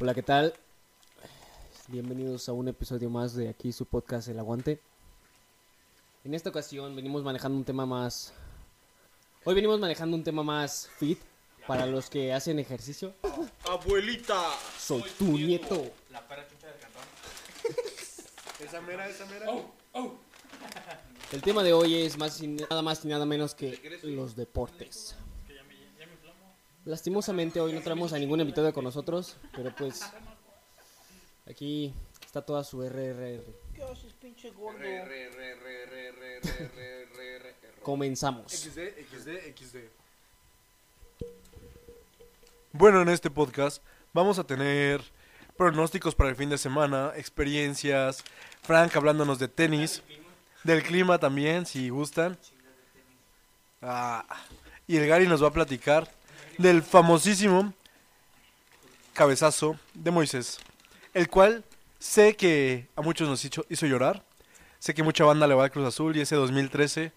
Hola, ¿qué tal? Bienvenidos a un episodio más de aquí su podcast El Aguante. En esta ocasión venimos manejando un tema más... Hoy venimos manejando un tema más fit para los que hacen ejercicio. Abuelita. Soy tu nieto. La perra chucha del cantón. Esa mera, esa mera. El tema de hoy es más y nada más y nada menos que los deportes. Lastimosamente hoy no traemos a ningún invitado con nosotros, pero pues aquí está toda su RRR. ¿Qué haces, pinche gordo? Comenzamos. Bueno, en este podcast vamos a tener pronósticos para el fin de semana, experiencias, Frank hablándonos de tenis del clima también, si gustan. Ah, y el Gary nos va a platicar del famosísimo cabezazo de Moisés, el cual sé que a muchos nos hizo, hizo llorar. Sé que mucha banda le va al Cruz Azul y ese 2013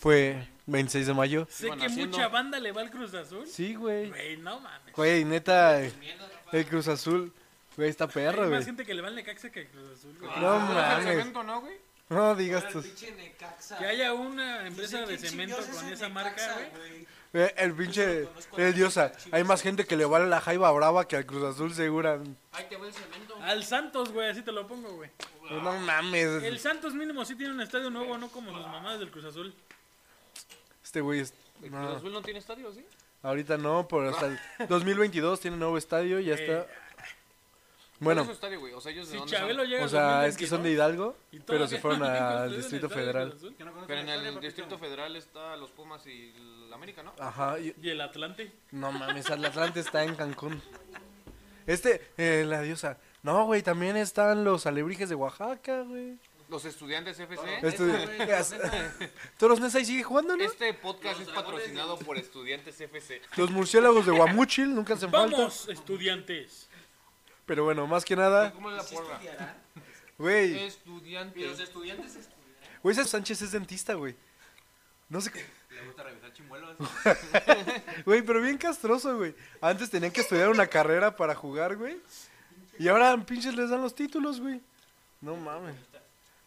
fue 26 de mayo. Sé que haciendo. mucha banda le va al Cruz Azul. Sí, güey. Güey, no mames. Güey, neta, el Cruz Azul, güey, está perro, Hay güey. más gente que le va al Necaxa que al Cruz Azul. güey. No Ah, mames. ¿no, güey? No digas tú. Que haya una empresa de cemento con esa marca, güey. Eh, El pinche, el diosa. Hay más gente que le vale la jaiba brava que al Cruz Azul, segura. Al Santos, güey, así te lo pongo, güey. No mames. El Santos mínimo sí tiene un estadio nuevo, no como sus mamás del Cruz Azul. Este güey es. ¿El no, Cruz Azul no tiene estadio, sí? ahorita no, pero hasta el 2022 tiene nuevo estadio, ya está. ¿Cuál es Bueno, su estadio, güey? O sea, ellos de Si dónde Chabelo son? llega o sea, es que son de 2022, Hidalgo, pero se fueron al Distrito Federal. Pero en el Distrito Federal está los Pumas y el América, ¿no? Ajá, y- Y el Atlante. no mames, el Atlante está en Cancún. Este, eh, la diosa. No, güey, también están los alebrijes de Oaxaca, güey. Los estudiantes FC. Este, Toros Nesa y sigue jugando, ¿no? Este podcast es patrocinado por Estudiantes FC. Los murciélagos de Guamuchil nunca hacen falta. Vamos, estudiantes. Pero bueno, más que nada, ¿Cómo es la porra? güey. Estudiantes. Güey, ese Sánchez es dentista, güey. No sé qué. Le gusta revisar chimuelos. Güey, pero bien castroso, güey. Antes tenían que estudiar una carrera para jugar, güey. Y ahora pinches les dan los títulos, güey. No mames.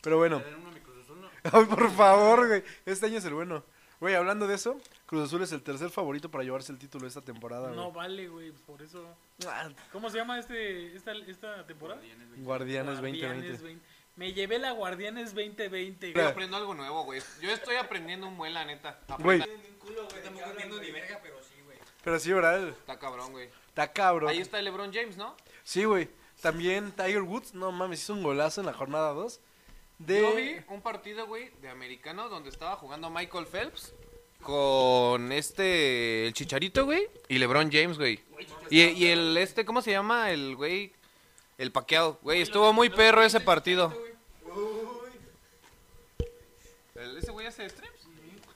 Pero bueno. Ay, por favor, güey. Este año es el bueno. Güey, hablando de eso, Cruz Azul es el tercer favorito para llevarse el título esta temporada, güey. No vale, güey, por eso. Ah, ¿Cómo se llama este esta, esta temporada? Guardianes Guardianes 2020. 20. Me llevé la Guardianes 2020. Yo güey. aprendo algo nuevo, güey. Yo estoy aprendiendo un buen, la neta. Güey, verga, pero sí, güey. pero sí, ¿verdad? Está cabrón, güey. Está cabrón. Ahí está el LeBron James, ¿no? Sí, güey. También Tiger Woods, no mames, hizo un golazo en la jornada 2. De... Yo vi un partido, güey, de americano donde estaba jugando Michael Phelps con este, el Chicharito, güey, y LeBron James, güey. Y, y el, este, ¿cómo se llama? El güey, el paqueado, güey, estuvo muy perro ese partido. ¿El- ¿Ese güey hace streams?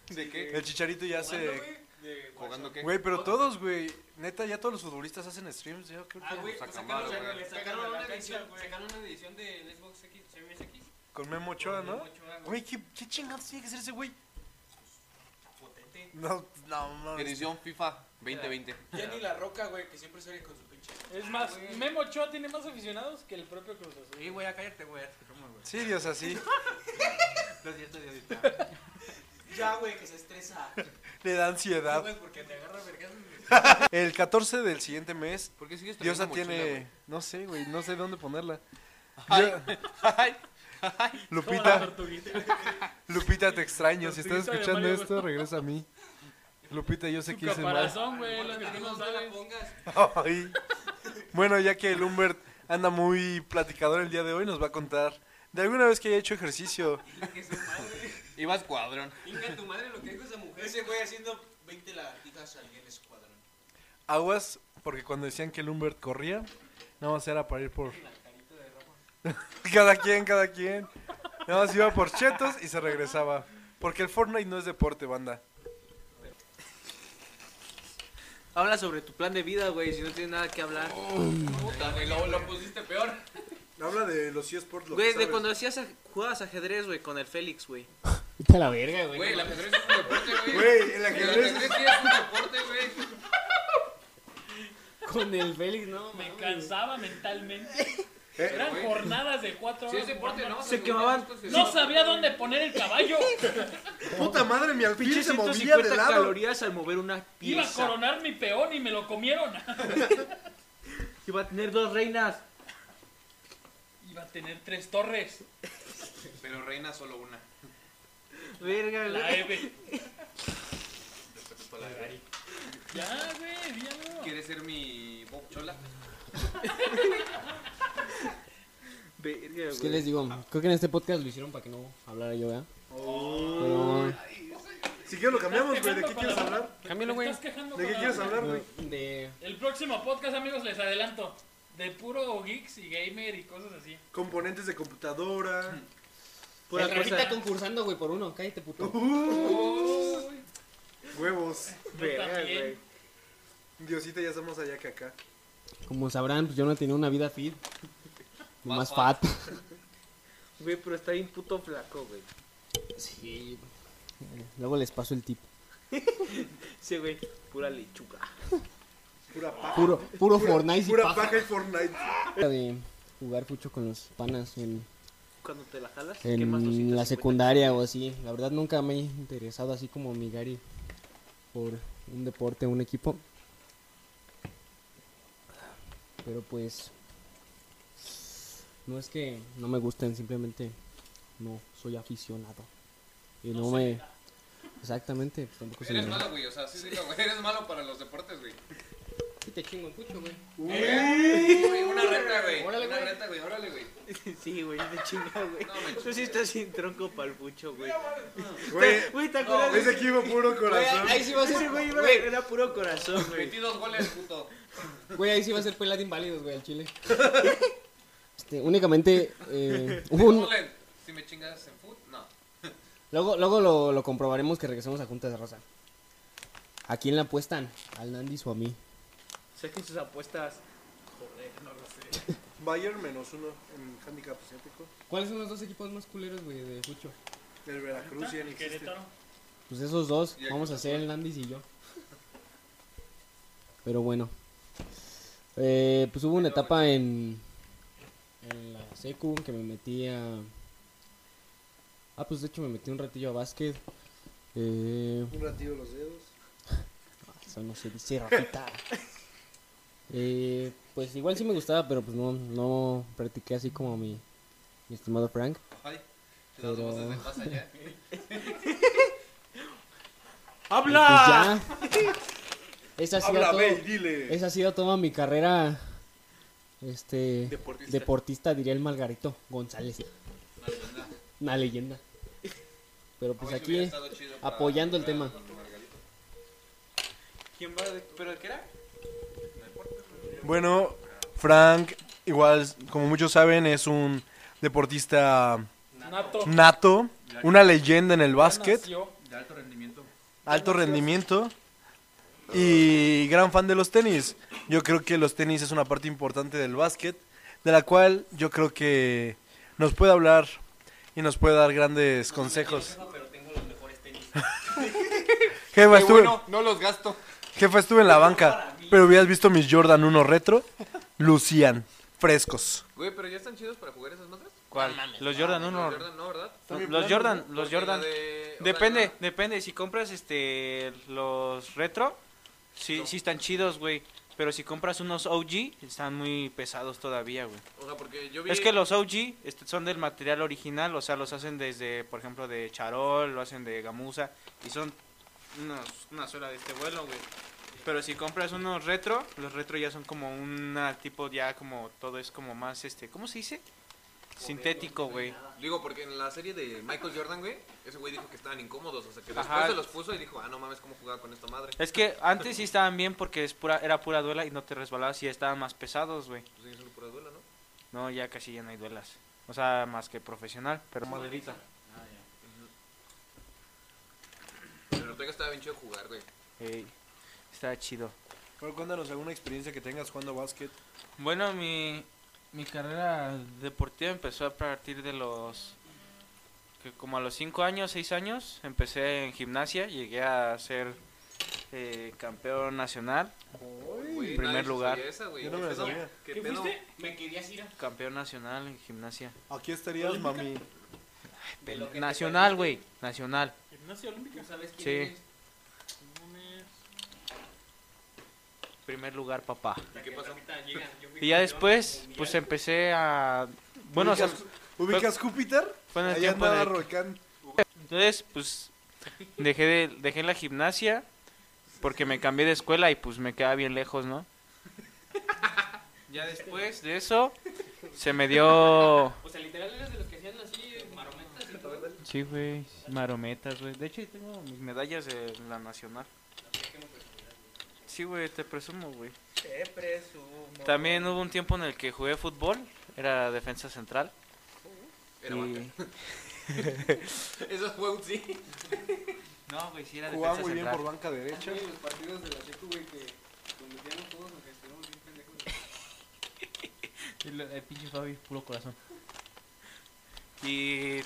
¿De qué? El Chicharito ya se... ¿Jugando qué? Güey, pero todos, güey. Neta, ya todos los futbolistas hacen streams. Yo creo que pues sacaron- güey. sacaron una edición, sacaron una edición de Xbox X, Series X. con Memo Ochoa, ¿no? Ochoa, güey. Güey, ¿qué, qué chingados tiene que ser ese güey? No, no, no. Edición FIFA 2020. Ya ni la roca, güey, que siempre sale con su pinche. Es más, Memo Ochoa tiene más aficionados que el propio Cruz Azul. Sí, güey, ya cállate, güey. Sí, Dios, así. Los días de ahorita. Ya, güey, que se estresa. Le da ansiedad. Güey, porque te agarra vergas. El 14 del siguiente mes, ¿Por qué sigues Diosa mochila, tiene... No sé, güey, no sé dónde ponerla. Ay, Yo- ay, Como la Lupita, tortuguita. Lupita, te extraño. Si estás Tortuguita de escuchando Mario esto, Bros. regresa a mí. Lupita, yo sé Su que hice mal. caparazón, güey, lo que tú no sabes. Ay. Bueno, ya que el Humbert anda muy platicador el día de hoy, nos va a contar de alguna vez que haya hecho ejercicio. Iba a escuadrón. Inga tu madre lo que dijo esa mujer. Ese güey haciendo 20 lagartijas al en escuadrón. Aguas, porque cuando decían que el Humbert corría, nada más era para ir por... cada quien, cada quien. Nada más iba por chetos y se regresaba. Porque el Fortnite no es deporte, banda. Habla sobre tu plan de vida, güey, si no tienes nada que hablar. Puta, güey, lo, lo pusiste peor. Habla de los eSports, lo Güey, que de sabes. cuando hacías aj- jugabas ajedrez, güey, con el Félix, güey. Vete a la verga, güey. Güey, el ajedrez es un deporte, güey. Güey, el El ajedrez ajedrez sí es un deporte, güey. Con el Félix, no. Me mames. cansaba mentalmente. Eh, Eran güey. jornadas de cuatro Sí horas. es deporte, jugando. ¿no? Se quemaban- No sabía dónde poner el caballo. Puta madre, mi alfil Pinche se movía 150 de lado. calorías al mover una Iba a pieza. coronar mi peón y me lo comieron. Iba a tener dos reinas. Iba a tener tres torres. Pero reina solo una. Verga, La. Eve. Ya, güey, ya no. ¿Quieres ser mi Bob Chola? Verga, Pues, ¿Qué les digo? Creo que en este podcast lo hicieron para que no hablara yo, ¿verdad? Pero... Si quieres lo cambiamos, güey. ¿De qué quieres hablar? Cámbialo, güey. ¿De qué quieres la- hablar, güey? De... El próximo podcast, amigos, les adelanto. De puro geeks y gamer y cosas así. Componentes de computadora. Pura el Rafita cosa. concursando, güey, por uno. Cállate, puto. Huevos. Yo Verga, güey. Diosita, ya estamos allá que acá. Como sabrán, pues yo no tenía una vida fit. Más Más fat. fat. Güey, pero está bien puto flaco, güey. Sí. Luego les paso el tip. Sí, güey. Pura lechuga. Pura paja. Puro, puro Fortnite y Pura paja. paja y Fortnite. De jugar mucho con los panas en, Cuando te la jalas, en 250 la secundaria o así. La verdad nunca me he interesado así como mi Gary por un deporte, un equipo. Pero pues no es que no me gusten, simplemente no soy aficionado. Y no, me exactamente, pues tampoco Eres malo, güey. O sea, sí, sí, güey. Eres malo para los deportes, güey. Sí te chingo mucho, güey. Güey, Una reta, güey. Órale, Una güey. reta, güey. Órale, güey. Sí, güey, de chinga, güey. No, me Tú sí estás sin tronco pa'l pucho, güey. Güey, Güey, ¿te acuerdas? de ese equipo puro corazón. ahí sí va a Ese ser, güey iba- güey, era puro corazón, güey. 22 goles, puto. Güey, ahí sí va a ser pelea de inválidos, güey, al chile. Este, únicamente eh, hubo un- Goles. Si me chingas en foot, no. Luego, luego lo, lo comprobaremos que regresemos a Juntas de Raza. ¿A quién le apuestan? ¿Al Nandis o a mí? Saquen sus apuestas. Bayern menos uno en handicap asiático. ¿Cuáles son los dos equipos más culeros, güey, de Fucho? El Veracruz no Y existe. Querétaro. Pues esos dos, vamos a hacer el Nandis y yo. Pero bueno. Eh, pues hubo una etapa en, en la secu que me metí a... Ah, pues de hecho me metí un ratillo a básquet. Eh, Un ratillo los dedos. Eso no se dice, Rafita. eh, pues igual sí me gustaba, pero pues no, no practiqué así como mi, mi estimado Frank. Ay. Te das Pero- ¡Habla! Pues ya. Esa ha sido Habla, todo- ve y dile. esa ha sido toda mi carrera este Deportista. deportista, diría el Margarito González. Una leyenda. Una leyenda. Pero pues aquí apoyando el tema. ¿Quién va? de- ¿Pero de qué era? Bueno, Frank, igual, como muchos saben, es un deportista Nato. nato, una leyenda en el básquet. De alto rendimiento. alto rendimiento y gran fan de los tenis. Yo creo que los tenis es una parte importante del básquet, de la cual yo creo que nos puede hablar y nos puede dar grandes consejos. pero tengo los mejores tenis. Jefa, Qué estuve, bueno, no los gasto. jefa, estuve en la banca, pero hubieras visto mis Jordan 1 retro, lucían frescos. Güey, pero ya están chidos para jugar esas madres. ¿Cuál? Los Jordan 1. Los Jordan, no, ¿verdad? Los Jordan, los Jordan. o sea, Depende, depende. Si compras este los retro, sí, sí están chidos, güey. Pero si compras unos OG, están muy pesados todavía, güey. O sea, porque yo vi. Es que los OG este, son del material original, o sea, los hacen desde, por ejemplo, de charol, lo hacen de gamuza, y son unos, una suela de este vuelo, güey. Pero si compras unos retro, los retro ya son como una tipo ya como todo es como más, este, ¿cómo se dice? Sintético, güey. Digo, porque en la serie de Michael Jordan, güey, ese güey dijo que estaban incómodos. O sea, que después Ajá. se los puso y dijo, ah, no mames, ¿cómo jugaba con esta madre? Es que antes sí estaban bien porque es pura, era pura duela y no te resbalabas y estaban más pesados, güey. Pues sí, es pura duela, ¿no? No, ya casi ya no hay duelas. O sea, más que profesional, pero modelita. Pero el Ortega estaba bien chido jugar, güey. Ey, está chido. Pero cuéntanos alguna experiencia que tengas jugando básquet. Bueno, mi Mi carrera deportiva empezó a partir de los... que como a los 5 años, 6 años, empecé en gimnasia, llegué a ser eh, campeón nacional, Güey, primer nadie lugar. esa. Yo no me sabía. ¿Qué ¿Qué fuiste? Me querías ir a... campeón nacional en gimnasia. Aquí estarías, mami. Lo que te Nacional, güey, nacional. Gimnasia olímpica. ¿Sabes quién Sí. eres? Primer lugar, papá. ¿Qué pasó? Y ya después, pues empecé a... Bueno, o sea, ¿Ubicas, ¿ubicas Júpiter? fue en el tiempo de... Roicán. Entonces, pues dejé de, dejé la gimnasia porque me cambié de escuela y pues me quedaba bien lejos, ¿no? Ya después de eso se me dio O sea, literal eres de los que hacían así marometas y todo. Sí, güey, marometas, güey. De hecho, tengo mis medallas de la nacional. Sí, güey, te presumo, güey. Te presumo. También hubo un tiempo en el que jugué fútbol, era defensa central. Era y- banca. Eso fue un sí. No, güey, sí era Jugaba defensa muy bien por banca derecha. los partidos de la secu, güey, que donde metíamos todos nos gestionamos bien pendejos. El, el pinche Fabi, puro corazón. Y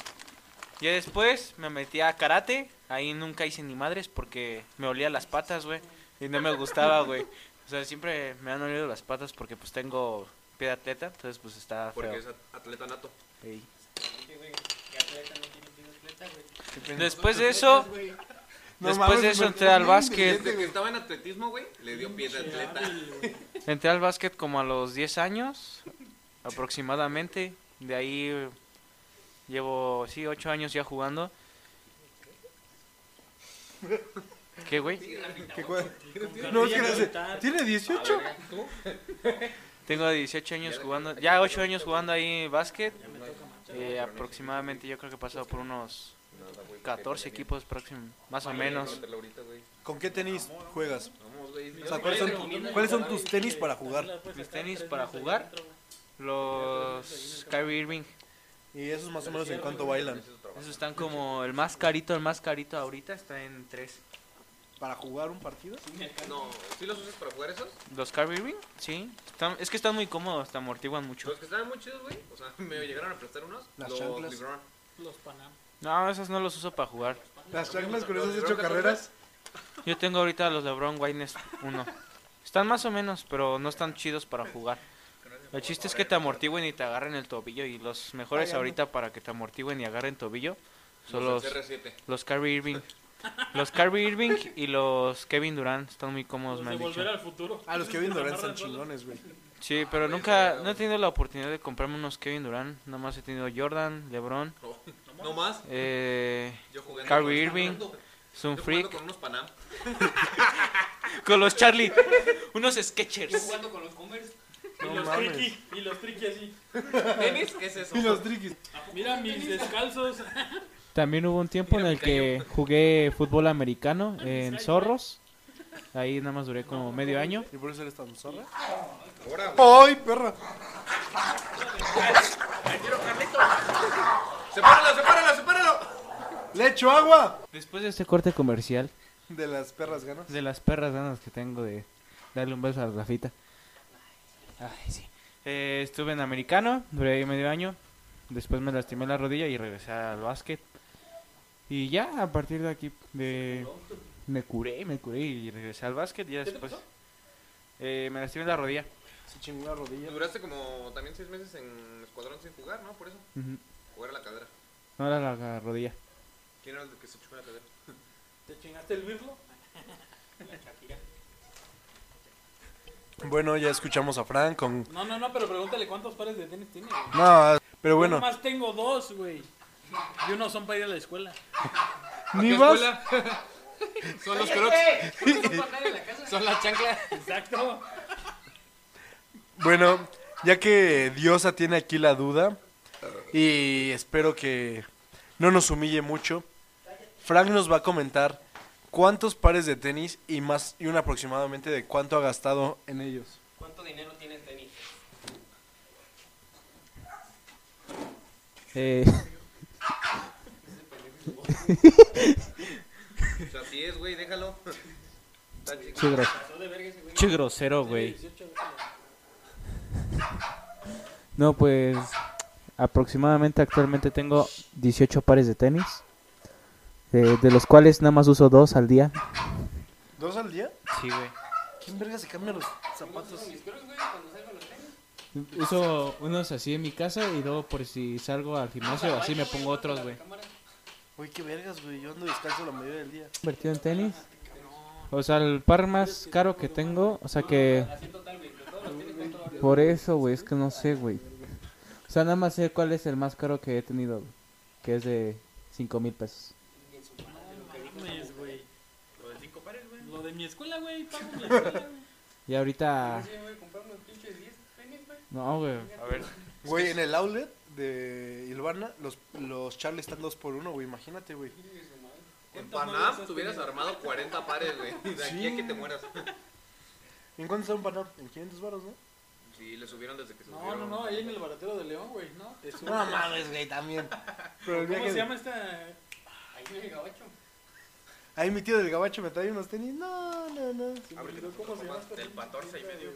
ya después me metí a karate. Ahí nunca hice ni madres porque me olía las patas, güey. Y no me gustaba, güey. O sea, siempre me han olido las patas porque pues tengo pie de atleta. Entonces pues está Porque feo. es at- atleta nato. Ey. Después de eso, No después mames, de eso entré al básquet. Desde que estaba en atletismo, güey, le dio pie de atleta. Entré al básquet como a los 10 años, aproximadamente. De ahí llevo, sí, 8 años ya jugando. ¿Qué, güey? ¿Qué No, es que no sé. ¿Tiene 18? Tengo 18 años jugando, ya 8 años jugando ahí básquet. Eh, aproximadamente yo creo que he pasado por unos 14 equipos próximos, más o menos. ¿Con qué tenis juegas? Vamos, güey. O sea, ¿cuáles son, ¿cuáles son tus tenis para jugar? Mis tenis para jugar, los Kyrie Irving. Y esos más o menos en cuánto bailan. Esos están como el más carito, el más carito ahorita está en 3. ¿Para jugar un partido? No, ¿sí los usas para jugar esos? ¿Los Kyrie Irving? Sí. Están, es que están muy cómodos, te amortiguan mucho. Los que estaban muy chidos, güey. O sea, me llegaron a prestar unos. Las los chanclas. LeBron. Los Panam. No, esos no los uso para jugar. ¿Las chanclas con esas has hecho carreras? Yo tengo ahorita los LeBron Waynes 1. Están más o menos, pero no están chidos para jugar. El chiste es que te amortiguen y te agarren el tobillo. Y los mejores ahorita para que te amortiguen y agarren tobillo son los, Los CR7. los Kyrie Irving. Los Kyrie Irving y los Kevin Durant están muy cómodos, Los me de han dicho. volver al futuro. Ah, los Kevin Durant están chingones, güey. Sí, pero nunca, no he tenido la oportunidad de comprarme unos Kevin Durant. Nada más he tenido Jordan, LeBron, No más. eh, Yo jugando Kyrie con- Irving, Yo Sun jugando Freak, con unos Panam. con los Charlie, unos Sketchers. jugando con los Converse. Y No los mames. tricky. Y los tricky así. ¿Tenis? ¿Qué es eso? Y los triquis. Mira mis descalzos. También hubo un tiempo en el que jugué fútbol americano en Zorros. Ahí nada más duré como medio año. ¿Y por eso eres tan zorra? ¡Ay, perra! ¡Sepáralo, sepáralo, sepáralo! ¡Le echo agua! Después de este corte comercial, De las perras ganas. de las perras ganas que tengo de darle un beso a Rafita. Ay, sí. Eh, estuve en americano, duré ahí medio año. Después me lastimé la rodilla y regresé al básquet. Y ya, a partir de aquí, de... me curé, me curé y regresé al básquet. Y ya después eh, me lastimé la rodilla. Se chingó la rodilla. Duraste como también seis meses en escuadrón sin jugar, ¿no? Por eso. Ujú. Jugar a la cadera. No era la, la rodilla. ¿Quién era el que se chupó la cadera? ¿Te chingaste el birlo? Bueno, ya escuchamos a Frank con... No, no, no, pero pregúntale cuántos pares de tenis tiene. güey. No, pero Yo bueno. nomás tengo dos, güey. Y uno son para ir a la escuela. Ni vas... Son los crocs. Son las chanclas. Exacto. Bueno, ya que Diosa tiene aquí la duda y espero que no nos humille mucho, Frank nos va a comentar cuántos pares de tenis y más y un aproximadamente de cuánto ha gastado en ellos. ¿Cuánto dinero tiene el tenis? Eh, así es, güey, déjalo. Che grosero, güey. No, pues aproximadamente actualmente tengo 18 pares de tenis, eh, de los cuales nada más uso dos al día. ¿Dos al día? Sí, güey. ¿Quién verga se cambia los zapatos? Uso unos así en mi casa y luego por si salgo al gimnasio así me pongo otros, güey. Uy, qué vergas, güey. Yo ando descalzo la mayoría del día. Invertido en tenis. O sea, el par más caro que tengo, o sea que... Por eso, güey, es que no sé, güey. O sea, nada más sé cuál es el más caro que he tenido, güey, que es de 5 mil pesos. Mames, güey. Lo de cinco pares, güey. Lo de mi escuela, güey. Pago mi escuela, güey. Y ahorita... No, güey. A ver. Güey, en el outlet de Ilvana, los, los Charlie están dos por uno, güey. Imagínate, güey. En Panam te hubieras armado 40 pares, güey. De aquí a que te mueras. ¿En cuánto está un Panam? En 500 baros, ¿no? Sí, le subieron desde que se No, no, no, ahí en el baratero de León, güey, ¿no? Te sube. No mames, güey, también. Pero el ¿Cómo viaje se llama esta? Ahí mi tío del gabacho me trae unos tenis. No, no, no. ¿Cómo se llama esta? Del 14 y medio.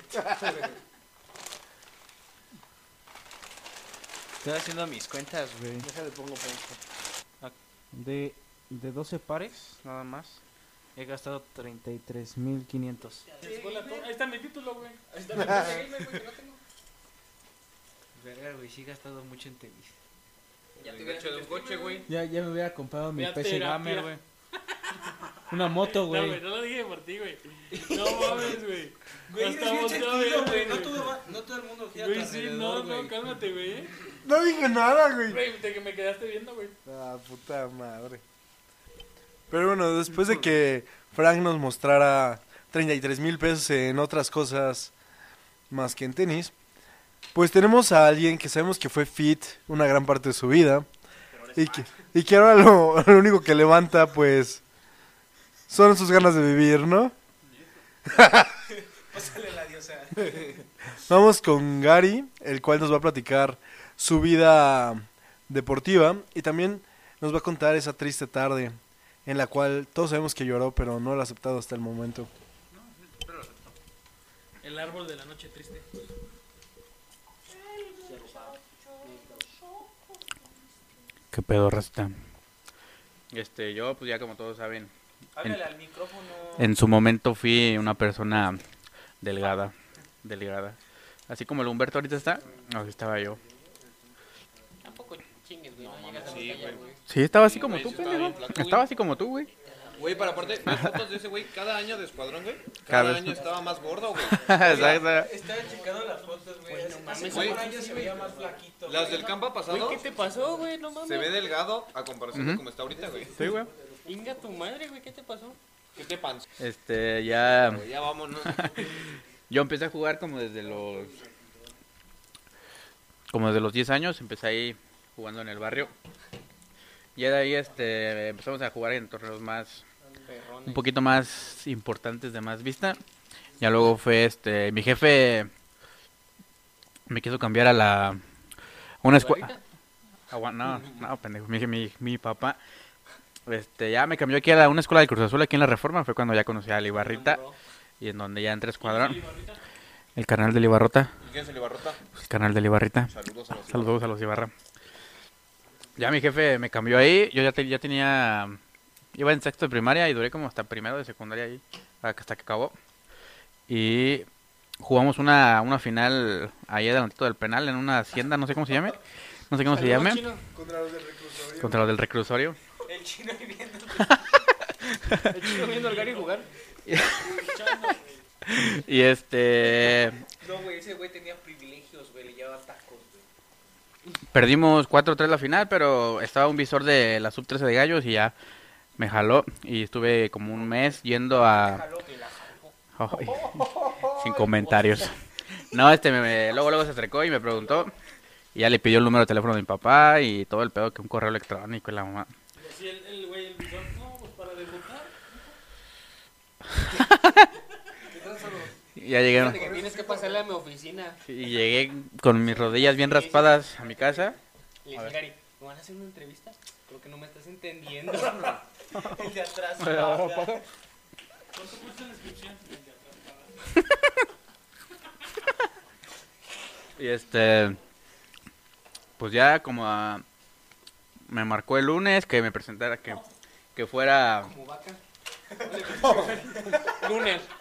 Estoy haciendo mis cuentas, güey. Déjale pongo pausa. De, de 12 pares, nada más, he gastado 33.500. La escuela, todo- Ahí está mi título, güey. Ahí está mi Verga, güey, sí he gastado mucho en tenis. Ya te hubiera hecho de un coche, güey. Ya, ya me hubiera comprado mi PC. Gamer, güey. Una moto, No, güey, güey. no lo dije por ti, güey. No mames, güey. Güey, sentido, verme, güey. No güey. todo, va- no todo el mundo gira Güey, sí, no, no, güey. cálmate, güey. No dije nada, güey. Güey, que me quedaste viendo, güey. Ah, puta madre. Pero bueno, después de que Frank nos mostrara 33 mil pesos en otras cosas más que en tenis, pues tenemos a alguien que sabemos que fue fit una gran parte de su vida y que, y que ahora lo, lo único que levanta pues son sus ganas de vivir, ¿no? Pásale la diosa. Vamos con Gary, el cual nos va a platicar su vida deportiva y también nos va a contar esa triste tarde en la cual todos sabemos que lloró, pero no lo ha aceptado hasta el momento. El árbol de la noche triste. ¿Qué pedo, Rasta? Este, yo, pues ya como todos saben, Háblale al micrófono. en su momento fui una persona delgada, delgada. Así como el Humberto ahorita está, así estaba yo. Tampoco chingues, güey. No, llegas a la talla, güey. Sí, estaba así como güey, tú, sí estaba pendejo. güey. Estaba así como tú, güey. Güey, para aparte, ves fotos de ese güey cada año de escuadrón, güey. Cada Cada año estaba más gordo, güey. Exacto. Estaba checando las fotos, güey. Hace- Hace Güey. como un año se veía más flaquito. Las güey, del ¿no? campo pasado ¿Qué te pasó, güey? No mames. se ve delgado a comparación de Ujú. como está ahorita, güey. Sí, güey. Inga tu madre, güey. ¿Qué te pasó? ¿Qué te panza? Este, ya. Ya vámonos. Yo empecé a jugar como desde los. Como desde los 10 años, empecé ahí jugando en el barrio. Ya de ahí este, empezamos a jugar en torneos más. Perrones. Un poquito más importantes de más vista. Ya luego fue este. Mi jefe. Me quiso cambiar a la. Una escuela. No, no, pendejo. Mi, mi, mi papá. Este, ya me cambió aquí a la- una escuela de Cruz Azul aquí en la Reforma. Fue cuando ya conocí a Libarrita. Y en donde ya entré escuadrón. El canal de Libarrota. ¿Y quién es el Ibarrota? El canal de Libarrita. Saludos a los Saludos a los Ibarra. Ya mi jefe me cambió ahí. Yo ya, te- ya tenía. Iba en sexto de primaria y duré como hasta primero de secundaria ahí. Hasta que acabó. Y jugamos una, una final ahí adelantito del penal en una hacienda, no sé cómo se llame. No sé cómo se llame. Contra los del reclusorio. Contra los del reclusorio. El chino ahí viendo. El chico viendo al Gary jugar. Y este. No, güey, ese güey tenía privilegios, güey. Le llevaba tacos, güey. Perdimos 4-3 la final, pero estaba un visor de la sub 13 de gallos y ya me jaló. Y estuve como un mes yendo a. Jaló que la jaló. Ay, sin comentarios. No, este me, me- luego luego se acercó y me preguntó. Y ya le pidió el número de teléfono de mi papá y todo el pedo que un correo electrónico y la mamá. Y así el, el güey, el visor, no, pues para debutar. Ya llegué que tienes que pasarle a mi oficina. y llegué con mis rodillas bien raspadas a mi casa. Le dije, Gary, ¿me van a hacer una entrevista? Creo que no me estás entendiendo. El de atrás. ¿Cuánto cuesta la inscripción? El de atrás, Y este pues ya como a- me marcó el lunes que me presentara, que, que fuera... Como vaca. Lunes.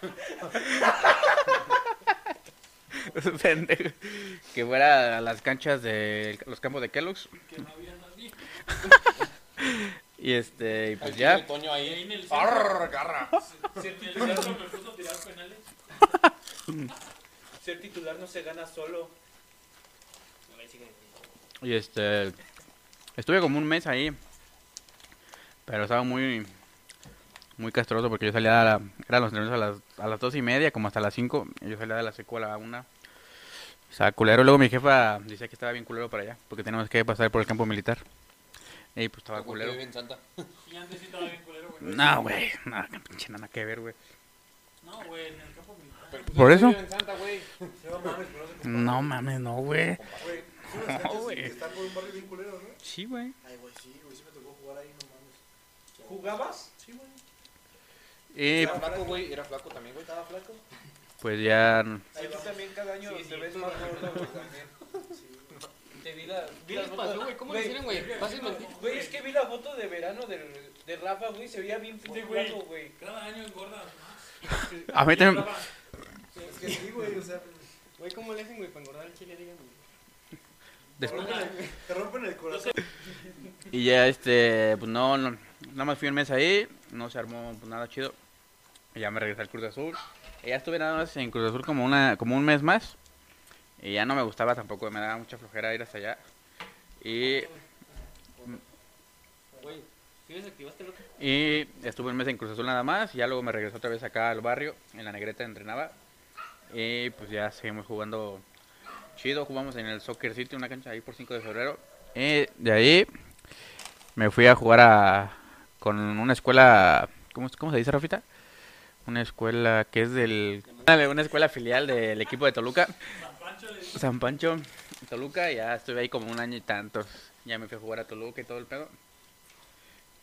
Que fuera a las canchas de los campos de Kellogg's. y este, y pues ya. Toño ahí. Ahí en el centro, Arr, garra. me puso tirar penales. Ser titular no se gana solo. Y este, estuve como un mes ahí. Pero estaba muy, muy castroso porque yo salía a la, eran los entrenamientos a las, a las dos y media, como hasta las cinco. Y yo salía de la secu a la una. Estaba culero. Luego mi jefa decía que estaba bien culero para allá, porque teníamos que pasar por el campo militar. Y pues estaba culero. Vive en Santa. Y antes sí estaba bien culero, güey. No, güey, nada, pinche nada que ver, güey. No, güey, en el campo militar. Pero, pues, ¿Por eso? Santa, güey. No mames, no compara. No güey. Están por un barrio bien culero, ¿no? Sí, güey. Ay, güey, sí, güey, sí me tocó jugar ahí, no mames. ¿Jugabas? Sí, güey. Y Era flaco, güey. Era flaco también, güey. Estaba flaco. pues ya Ahí tú también cada año te ves más gordo, güey. Te vi la, vi ¿Qué la les foto- pasó, güey? ¿Cómo le hicieron, güey? Güey, es que vi la foto de verano del, de Rafa, güey, se veía bien Sí, güey. flaco, güey. Cada año engorda más. a mí también. Es que sí, güey, o sea, Güey, ¿cómo le hacen, güey, para engordar el chile? Díganme. Te después- rompen, el, te rompen el corazón. y ya este, pues no, no, nada más fui un mes ahí, no se armó pues, nada chido. Y ya me regresé al Cruz Azul. Y ya estuve nada más en Cruz Azul como una, como un mes más. Y ya no me gustaba tampoco, me daba mucha flojera ir hasta allá. Y, y estuve un mes en Cruz Azul nada más. Y ya luego me regresé otra vez acá al barrio, en la negreta entrenaba. Y pues ya seguimos jugando chido, jugamos en el Soccer City, una cancha ahí por 5 de febrero. Y de ahí me fui a jugar a, con una escuela, ¿cómo, cómo se dice, Rafita? Una escuela que es del... Una escuela filial del equipo de Toluca, San Pancho Toluca. Ya estuve ahí como un año y tantos. Ya me fui a jugar a Toluca y todo el pedo.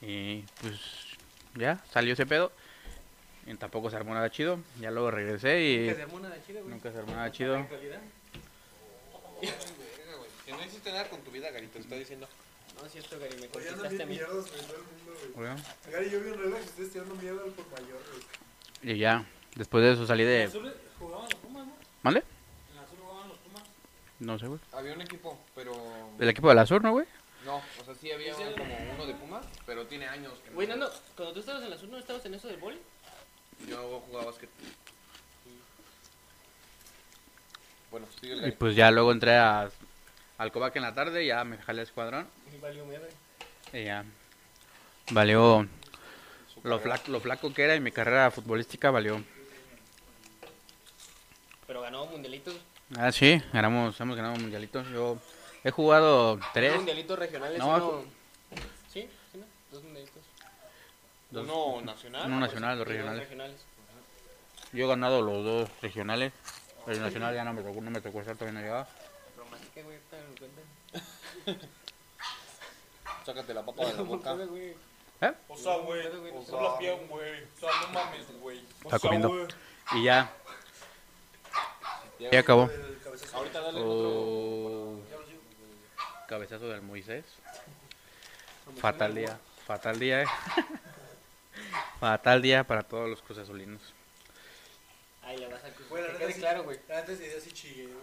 Y pues ya salió ese pedo. Y tampoco se armó nada chido. Ya luego regresé y Que se armó una de chile, güey. nunca se armó nada chido. En realidad. Verga, güey. Que no hiciste nada con tu vida, Garito. Está diciendo. No es cierto, Gary, me conquistaste a mí. mierdas, güey, todo el mundo, güey. Gary, yo vi un relax y ustedes tirando mierda al por mayor, güey. Y ya, después de eso salí En de... el sur jugaban los Pumas, ¿no? ¿Mande? En el sur jugaban los Pumas. No sé, güey. Había un equipo, pero. Del equipo de la Sur, ¿no, güey? No, o sea, sí había uno como uno de Pumas, pero tiene años que no. Güey, Nando, cuando tú estabas en la sur, ¿no estabas en eso del boli? Yo jugaba básquet. Bueno, el Y pues ya luego entré a, al Cobac en la tarde, ya me jalé al escuadrón. Y valió mierda. Y ya valió lo flaco, lo flaco que era y mi carrera futbolística valió. Pero ganó mundialitos. Ah, sí, ganamos, hemos ganado mundialitos. Yo he jugado tres. Dos mundialitos regionales. No, uno... ¿Sí? ¿Sí, no? Dos mundialitos. dos- Uno nacional. uno nacional, dos Y dos regionales. regionales. Yo he ganado los dos regionales. El nacional ya no me tocó, no me tocó estar, todavía no llegaba. Pero más que, güey, te lo cuentan. Sácate la papa de la boca. güey. O sea, güey, no sé. habla bien, güey. O sea, no mames, güey. O Está sea, comiendo. güey. Y ya, ya acabó. Ahorita dale otro. Oh, cabezazo del Moisés. Fatal día, fatal día, eh. fatal día para todos los cruzazulinos. Le vas a cruzar. Güey, la Que quede sí- claro, güey. neta sí, ya sí chillé, güey.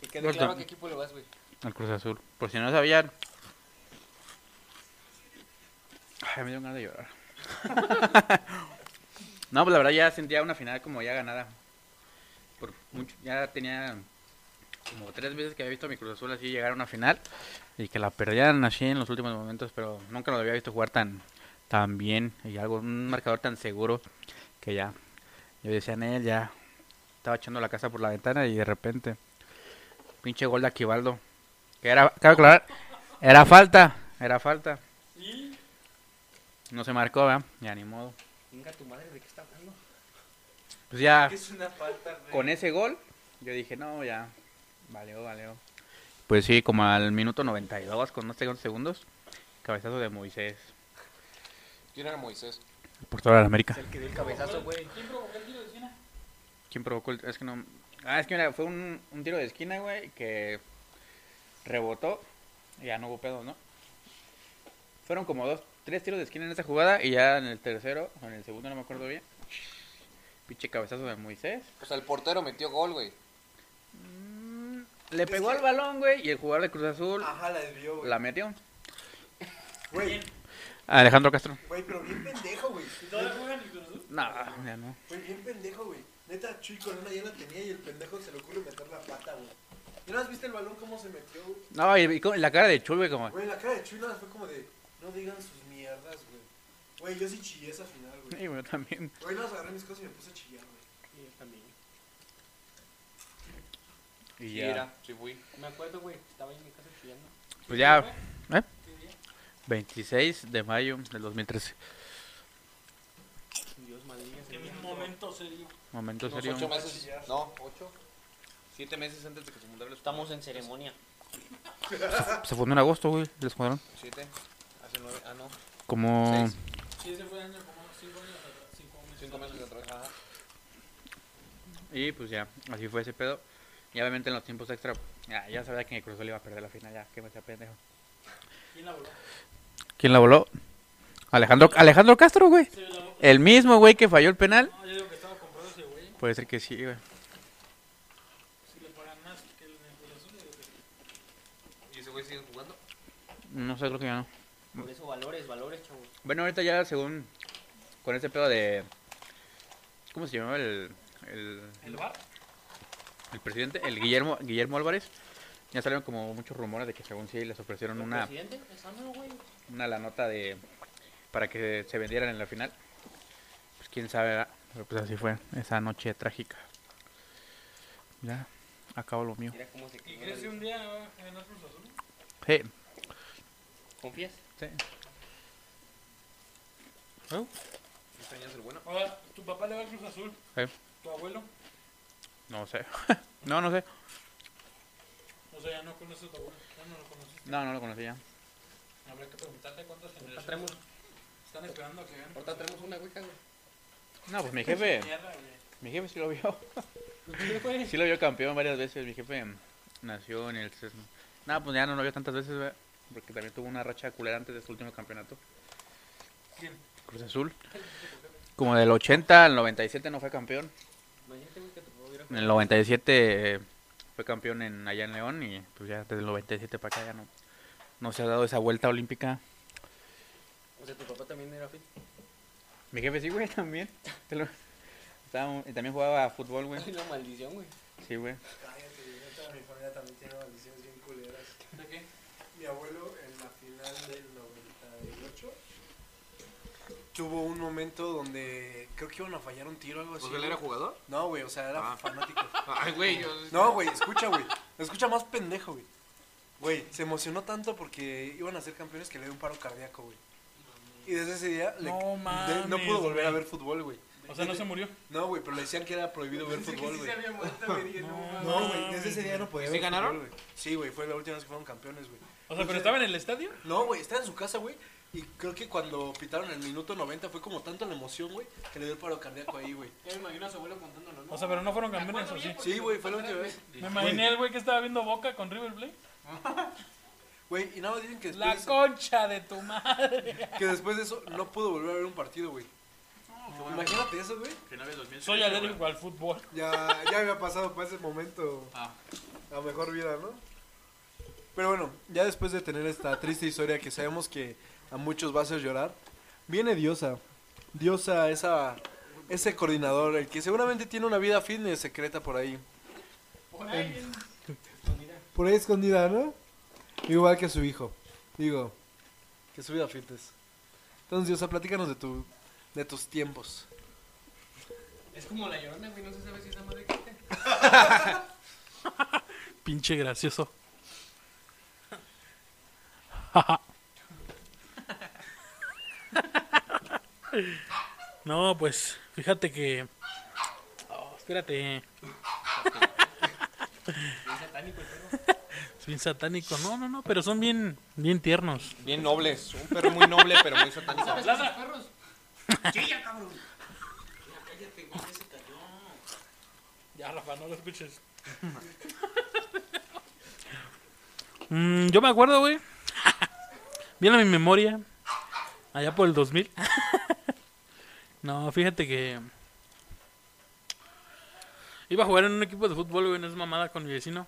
Que quede claro a qué equipo le vas, güey. Al Cruz Azul. Por si no sabían. Ay, me dio ganas de llorar. no, pues la verdad ya sentía una final como ya ganada. Por mucho, ya tenía como tres veces que había visto a mi Cruz Azul así llegar a una final y que la perdían así en los últimos momentos, pero nunca lo había visto jugar tan, tan bien y algo, un marcador tan seguro que ya, yo decía en él, ya estaba echando la casa por la ventana y de repente, pinche gol de Aquivaldo, que era, cabe aclarar, era falta, era falta, Y no se marcó, ¿verdad? Ya ni modo. Venga, tu madre, ¿de qué está hablando? Pues ya, Es una falta, güey. con ese gol, yo dije, no, ya, valió, valió. Pues sí, como al minuto 92, con no sé cuántos segundos, cabezazo de Moisés, ¿Quién era Moisés? por toda la América. Es el que dio el cabezazo, güey. ¿Quién provocó el tiro de esquina? ¿Quién provocó el.? Es que no. Ah, es que mira, fue un, un tiro de esquina, güey, que rebotó Y ya no hubo pedo, ¿no? Fueron como dos, tres tiros de esquina en esa jugada y ya en el tercero, o en el segundo no me acuerdo bien. Pinche cabezazo de Moisés. O sea, el portero metió gol, güey. Le pegó al balón, güey, y el jugador de Cruz Azul Ajá, la desvió, güey. la metió. Güey, Alejandro Castro. güey, pero bien pendejo, güey. ¿Y todavía juegan en Cruz Azul? No, ya no. Güey, bien pendejo, güey. Neta, Chuy Corona ya la tenía y el pendejo se le ocurre meter la pata, güey. ¿Ya no has visto el balón cómo se metió, güey? No, y, y con la cara de Chuy, güey, como... Güey, la cara de Chuy nada fue como de, no digan sus mierdas, güey. Güey, yo sí chillé esa final, güey. Sí, güey, también. Güey, no agarré mis cosas y me puse a chillar, güey. Sí, yo también. Y ya. era, sí fui. Me acuerdo, güey, estaba ahí en mi casa chillando. Pues ya, ¿eh? 26 de mayo del 2013. Dios maldiga ese Qué día. Momento serio. Momento Unos serio. ocho meses. No, ocho. Siete meses antes de que se mudara el Estamos en ceremonia. Se fundó en agosto, güey, el escuadrón. Siete. Hace nueve. Ah, no. Como... Seis. Sí, ese fue año como cinco años atrás. Cinco meses. Cinco meses atrás. Ajá. Y pues ya, así fue ese pedo. Y obviamente en los tiempos extra, ya, ya sabía que Cruz Azul iba a perder la final, ya, que me sea pendejo. ¿Quién la voló? ¿Quién la voló? Alejandro, Alejandro Castro, güey. Sí, la voló. El mismo güey que falló el penal. No, yo digo que estaba comprado ese güey. Puede ser que sí, güey. Si le pagan más que el que ¿Y ese güey sigue jugando? No sé, creo que ya no. Por eso valores, valores, chavos. Bueno, ahorita ya según con este pedo de ¿cómo se llamaba el el, ¿El bar? el presidente? El Guillermo Guillermo Álvarez. Ya salieron como muchos rumores de que según sí les ofrecieron ¿El una presidente? Pésamelo, güey. una la nota de para que se vendieran en la final. Quién sabe, ¿verdad? pero pues así fue esa noche trágica. Ya acabó lo mío. Mira cómo se ¿Y crees que un día va a ganar Cruz Azul? Sí, ¿Confías? sí. Este año es el bueno. Ahora, tu papá le va al Cruz Azul. Sí. ¿Tu abuelo? No sé. no, no sé. O sea, ya no conoces a tu abuelo. Ya no lo conociste. No, no lo conocía. Habría que preguntarte cuántas generaciones traemos, están esperando a que gane. ahorita traemos una ouija, güey. No, pues mi jefe, mi jefe sí lo vio. Sí lo vio campeón varias veces. Mi jefe nació en el... No, pues ya no lo vio tantas veces, ¿verdad? Porque también tuvo una racha culera antes de su último campeonato. ¿Quién? Cruz Azul. Como del 80 al 97 no fue campeón. Imagínate, güey, que tu papá hubiera En el 97 eh, fue campeón en, allá en León y pues ya desde el 97 para acá ya no, no se ha dado esa vuelta olímpica. O sea, tu papá también era fit. Mi jefe sí, güey, también. Te lo- estaba- y también jugaba fútbol, güey. La maldición, güey. Sí, güey. Cállate, mi familia también tiene maldiciones bien culeras. ¿De qué? Mi abuelo en la final del 98 tuvo un momento donde creo que iban a fallar un tiro o algo así. ¿Pues él era jugador? No, güey, o sea, era Ah. fanático. Ay, güey. yo- No, güey, escucha, güey. Escucha más pendejo, güey. Güey, se emocionó tanto porque iban a ser campeones que le dio un paro cardíaco, güey. Y desde ese día le- No de- no pudo volver a güey. ver fútbol, güey. O sea, no se murió. No, güey, pero le decían que era prohibido ver fútbol, güey. No, No, güey, desde ese día no podía ¿Sí ver ganaron? fútbol, güey. Sí, güey, fue la última vez que fueron campeones, güey. O sea, pero estaba en el estadio. No, güey, estaba en su casa, güey. Y creo que cuando pitaron el minuto 90 fue como tanto la emoción, güey, que le dio el paro cardíaco ahí, güey. Ya me imagino a su abuelo contándolo, ¿no? O sea, pero no fueron campeones, ¿o sí? Sí, güey, fue la última vez. Me imaginé el güey que estaba viendo Boca con River Plate. Güey, y nada más dicen que después, La de eso, concha de tu madre. que después de eso no pudo volver a ver un partido, güey. Imagínate eso, güey. Soy alérgico al fútbol. Ya, ya había pasado para ese momento Ah. a mejor vida, ¿no? Pero bueno, ya después de tener esta triste historia que sabemos que a muchos va a hacer llorar, viene Diosa. Diosa, esa, ese coordinador, el que seguramente tiene una vida fitness secreta por ahí. Por ahí escondida, ¿no? Igual que su hijo. Digo, que su vida fitness. Entonces, Diosa, platícanos de, tu, de tus tiempos. Es como la llorona, güey. No se sabe si esa madre existe. Pinche gracioso. No, pues fíjate que. Oh, espérate. Es satánico el perro. Bien satánico. No, no, no, pero son bien, bien tiernos. Bien nobles. Un perro muy noble, pero muy satánico. ¿Sabes esos perros? ¡Chilla, cabrón! Ya, Rafa, no lo escuches. Mm, yo me acuerdo, güey. Viene a mi memoria. Allá por el 2000. no, fíjate que. Iba a jugar en un equipo de fútbol, güey, no es mamada con mi vecino.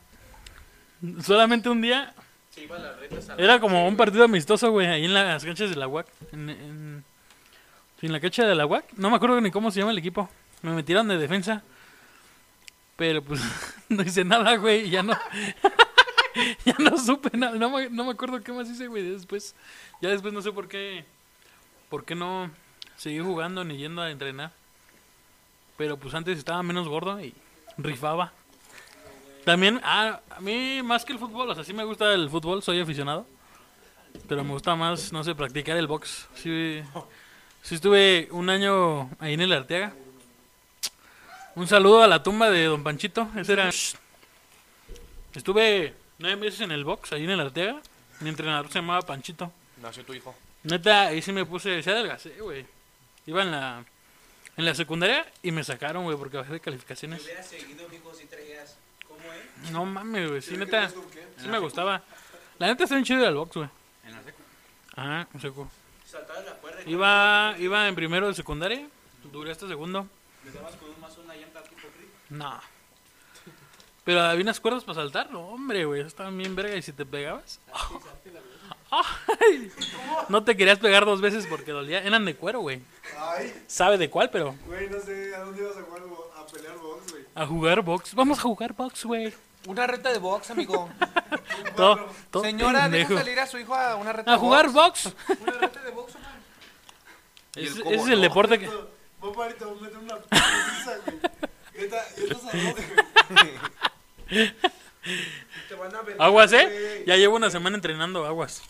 Solamente un día. Era como un partido amistoso, güey, ahí en las canchas de la UAC. En, en, sí, en la cancha de la UAC. No me acuerdo ni cómo se llama el equipo. Me metieron de defensa. Pero pues no hice nada, güey. Ya no. ya no supe nada. No me, no me acuerdo qué más hice, güey. Después. Ya después no sé por qué. ¿Por qué no seguí jugando ni yendo a entrenar? Pero pues antes estaba menos gordo y rifaba. También, ah, a mí más que el fútbol, o sea, sí me gusta el fútbol, soy aficionado. Pero me gusta más, no sé, practicar el box. Sí, sí estuve un año ahí en el Arteaga. Un saludo a la tumba de Don Panchito. Ese era. Estuve nueve meses en el box, ahí en el Arteaga. Mi entrenador se llamaba Panchito. Nació tu hijo. Neta, ahí sí me puse, se adelgacé, güey. Iba en la, en la secundaria y me sacaron, güey, porque bajé de calificaciones. Te hubiera seguido, mijo, si traías. ¿Cómo es? No mames, güey, sí, neta, sí me gustaba. La neta está bien chido el box, güey. En la seco. Ajá, un seco. Saltabas la cuerda y Iba, iba en primero de secundaria, duré hasta segundo. le dabas con un mazo una llanta tipo Creed. No. Pero había unas cuerdas para saltar, no, hombre, güey, estaban bien verga y si te pegabas. Ay, no te querías pegar dos veces porque dolía, eran de cuero, güey. Ay, Sabe de cuál, pero güey, no sé a dónde ibas a jugar a pelear box, güey. A jugar box. Vamos a jugar box, güey. Una reta de box, amigo. Todo, todo Señora, deja pendejo. salir a su hijo a una reta A de jugar box. box. Una reta de box, man. Y el Ese, es el ¿no? deporte que. Vos, Mari, te voy a meter una pizza, güey. Neta, ya estás a dos, güey. Te van a ver. Aguas, ¿eh? Ya llevo una semana entrenando aguas.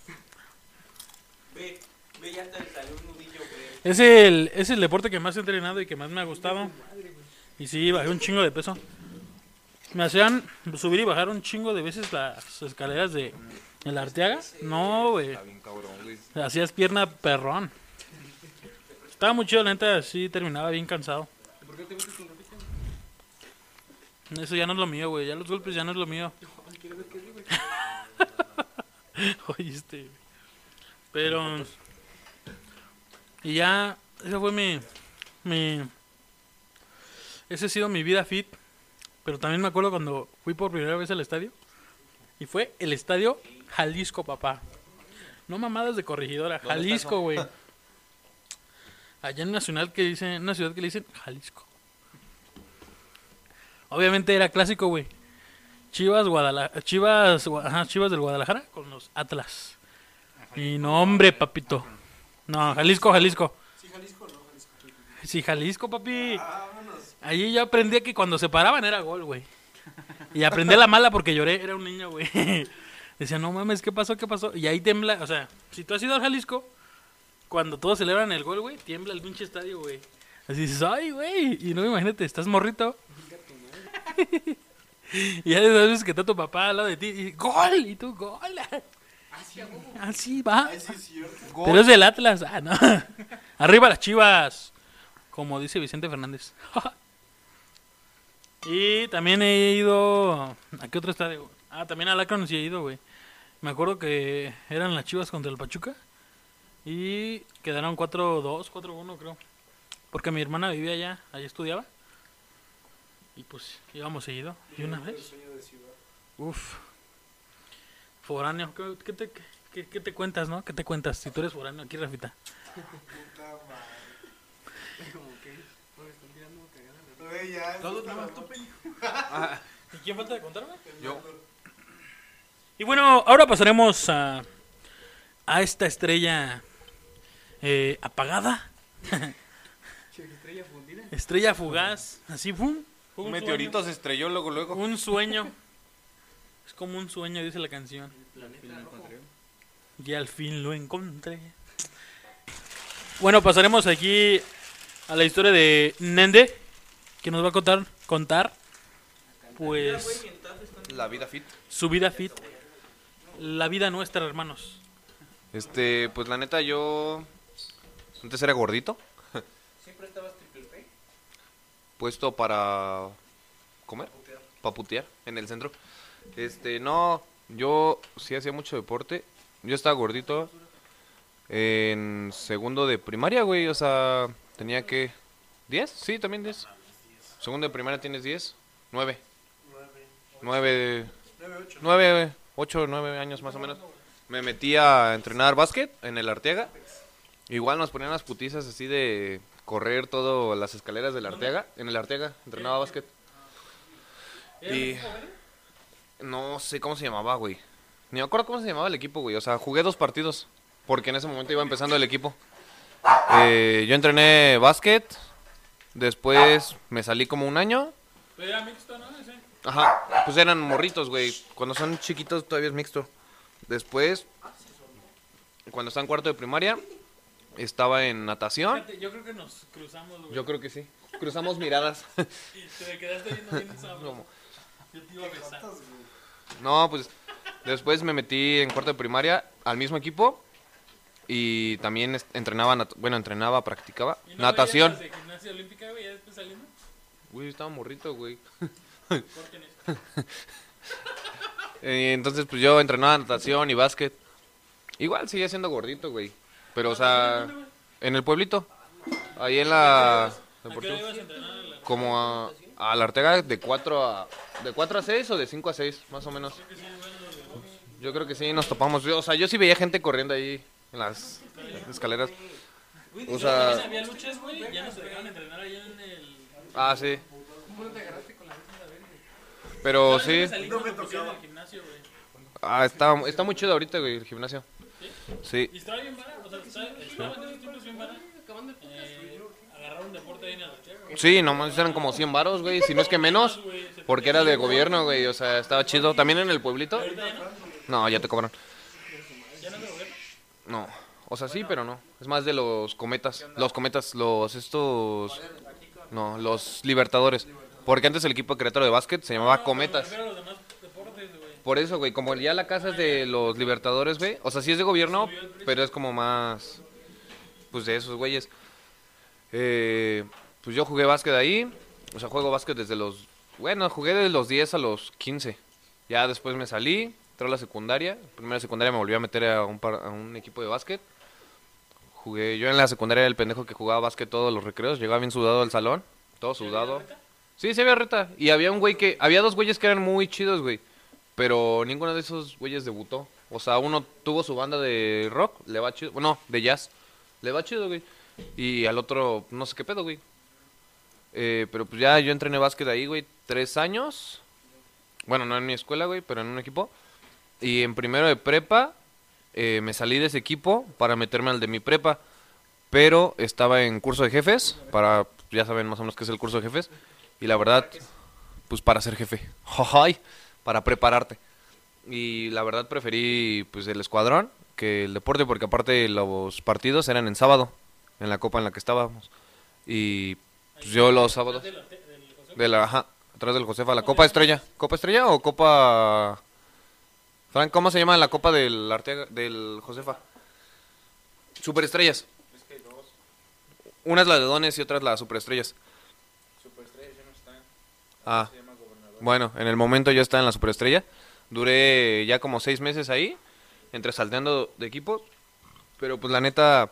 Ve, ve, ya te salió un nudillo, güey. Es el, es el deporte que más he entrenado y que más me ha gustado. Y sí, bajé un chingo de peso. Me hacían subir y bajar un chingo de veces las escaleras de el Arteaga. No, güey. Está bien cabrón, güey. Hacías pierna perrón. Estaba muy chido, la neta, sí terminaba bien cansado. Eso ya no es lo mío, güey. Ya los golpes ya no es lo mío. Oíste. güey. Pero. Y ya. Esa fue mi. Mi. Esa ha sido mi vida fit. Pero también me acuerdo cuando fui por primera vez al estadio. Y fue el estadio Jalisco, papá. No mamadas de corregidora. Jalisco, güey. Allá en Nacional que dicen, en una ciudad que le dicen Jalisco. Obviamente era clásico, güey. Chivas, Guadalajara, Chivas, ajá, Chivas del Guadalajara con los Atlas. Y no, hombre, papito. No, Jalisco, Jalisco. Sí, Jalisco, no, Jalisco. Sí, Jalisco, papi. Ah, vámonos. Allí yo aprendí que cuando se paraban era gol, güey. Y aprendí a la mala porque lloré, era un niño, güey. Decía, no mames, ¿qué pasó? ¿Qué pasó? Y ahí tembla, o sea, si tú has ido al Jalisco, cuando todos celebran el gol, güey, tiembla el pinche estadio, güey. Así dices, ay, güey. Y no imagínate, estás morrito. y ya veces que está tu papá al lado de ti y gol, y tú, gol. Así va. Ay, sí, es cierto. Pero es del Atlas. Ah, no. Arriba las chivas. Como dice Vicente Fernández. Y también he ido. ¿A qué otro estadio? Ah, también a Lacron sí he ido, güey. Me acuerdo que eran las chivas contra el Pachuca. Y quedaron 4-2, 4-1, creo. Porque mi hermana vivía allá, allá estudiaba. Y pues íbamos seguido. Y una vez. Uf. Foráneo. ¿Qué, qué te, qué- qué te cuentas, no? ¿Qué te cuentas? Si tú eres foráneo aquí, Rafita. Puta madre. Güey, ya. Todo más mamón. ¿Y quién falta de contarme? Yo. Y bueno, ahora pasaremos a, a esta estrella eh, apagada. estrella fugaz. Así, ¡pum! Fue Un meteorito se estrelló luego, luego. Un sueño. Es como un sueño, dice la canción. Y al fin lo encontré. Bueno, pasaremos aquí a la historia de Nende, que nos va a contar, contar pues La vida fit. su vida fit, la vida nuestra, hermanos. Este, pues la neta, yo. Antes era gordito. ¿Siempre estabas triple P? Puesto para. comer. Para putear en el centro. Este, no. yo sí hacía mucho deporte. Yo estaba gordito en segundo de primaria, güey. O sea, tenía que... ¿10? Sí, también 10. Segundo de primaria tienes 10. 9. 9. 9, 8, 9 años más o menos. Me metí a entrenar básquet en el Arteaga. Igual nos ponían las putizas así de correr todo las escaleras del Arteaga. En el Arteaga entrenaba básquet. Y no sé cómo se llamaba, güey. Ni me acuerdo cómo se llamaba el equipo, güey. O sea, jugué dos partidos. Porque en ese momento iba empezando el equipo. Eh, yo entrené básquet. Después me salí como un año. Pero era mixto, ¿no? Ese. Ajá, pues eran morritos, güey. Cuando son chiquitos todavía es mixto. Después, cuando estaba en cuarto de primaria, estaba en natación. Fíjate, Yo creo que nos cruzamos, güey. Yo creo que sí. Cruzamos miradas. Te me quedaste viendo bien sabroso. Yo te iba a besar. No, pues después me metí en cuarto de primaria al mismo equipo. Y también entrenaba, bueno, entrenaba, practicaba ¿Y no natación. de gimnasia olímpica, güey, ya después saliendo? Güey, estaba morrito, güey. Eh, entonces, pues yo entrenaba natación y básquet. Igual seguía siendo gordito, güey. Pero, o sea, en el pueblito. Ahí en la... ¿A qué ibas a entrenar? a la- Como a, a la Artega de 4 a... ¿De 4 a 6 o de 5 a 6, más o menos? Yo creo que sí, nos topamos. O sea, yo sí veía gente corriendo ahí en las escaleras. O sea... había luchas, güey, ya nos dejaban entrenar ahí en el... Ah, sí. Pero Yo sí... me salí cuando pusieron el gimnasio, güey. Ah, está, está muy chido ahorita, güey, el gimnasio. Sí. Y estaba bien barato, o sea, estaba, bien barato. Eh, agarrar un deporte ahí en el. Sí, nomás eran como 100 varos, güey, si no es que menos. Porque era de gobierno, güey, o sea, estaba chido. ¿También en el pueblito? No, ya te cobran. ¿Ya no es de gobierno? No, o sea, sí, pero no. Es más de los cometas. Los cometas, los estos... No, los libertadores. Porque antes el equipo de Querétaro de básquet se llamaba Cometas. Pero los demás deportes, güey. Por eso, güey, como ya la casa es de los libertadores, güey. O sea, sí es de gobierno, pero es como más... Pues de esos güeyes. Eh, pues yo jugué básquet ahí. O sea, juego básquet desde los... Bueno, jugué desde los 10 a los 15. Ya después me salí, entré a la secundaria. Primera secundaria me volví a meter a un, par- a un equipo de básquet. Jugué, yo en la secundaria era el pendejo que jugaba básquet todos los recreos. Llegaba bien sudado al salón, todo sudado. Sí, se había reta. Y había un güey que... Había dos güeyes que eran muy chidos, güey. Pero ninguno de esos güeyes debutó. O sea, uno tuvo su banda de rock, le va chido. Bueno, de jazz. Le va chido, güey. Y al otro, no sé qué pedo, güey. Eh, pero pues ya yo entrené básquet ahí, güey, tres años. Bueno, no en mi escuela, güey, pero en un equipo. Y en primero de prepa eh, me salí de ese equipo para meterme al de mi prepa. Pero estaba en curso de jefes, para, ya saben más o menos qué es el curso de jefes. Y la verdad, pues para ser jefe. Ay, para prepararte. Y la verdad preferí pues el escuadrón que el deporte porque aparte los partidos eran en sábado, en la copa en la que estábamos. Y pues yo los sábados de la ajá, atrás del Josefa, la Copa Estrella. ¿Copa Estrella o Copa Frank, ¿cómo se llama la Copa del Arteaga del Josefa? Superestrellas. Una es la de Dones y otra es la Superestrellas. Ah, bueno, en el momento yo estaba en la Superestrella. Duré ya como seis meses ahí, entre salteando de equipos. Pero pues la neta,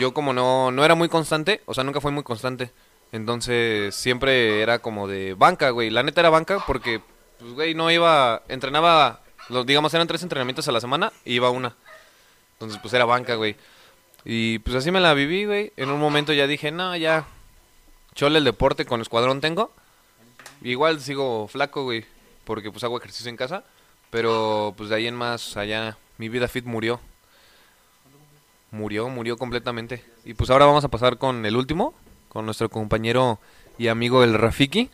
yo como no, no era muy constante, o sea, nunca fue muy constante. Entonces siempre era como de banca, güey. La neta era banca porque, pues, güey, no iba, entrenaba, los, digamos, eran tres entrenamientos a la semana y iba una. Entonces, pues era banca, güey. Y pues así me la viví, güey. En un momento ya dije, no, ya, chole el deporte con escuadrón tengo. Igual sigo flaco, güey, porque pues hago ejercicio en casa. Pero pues de ahí en más, allá, mi vida fit murió. Murió, murió completamente. Y pues ahora vamos a pasar con el último, con nuestro compañero y amigo el Rafiki.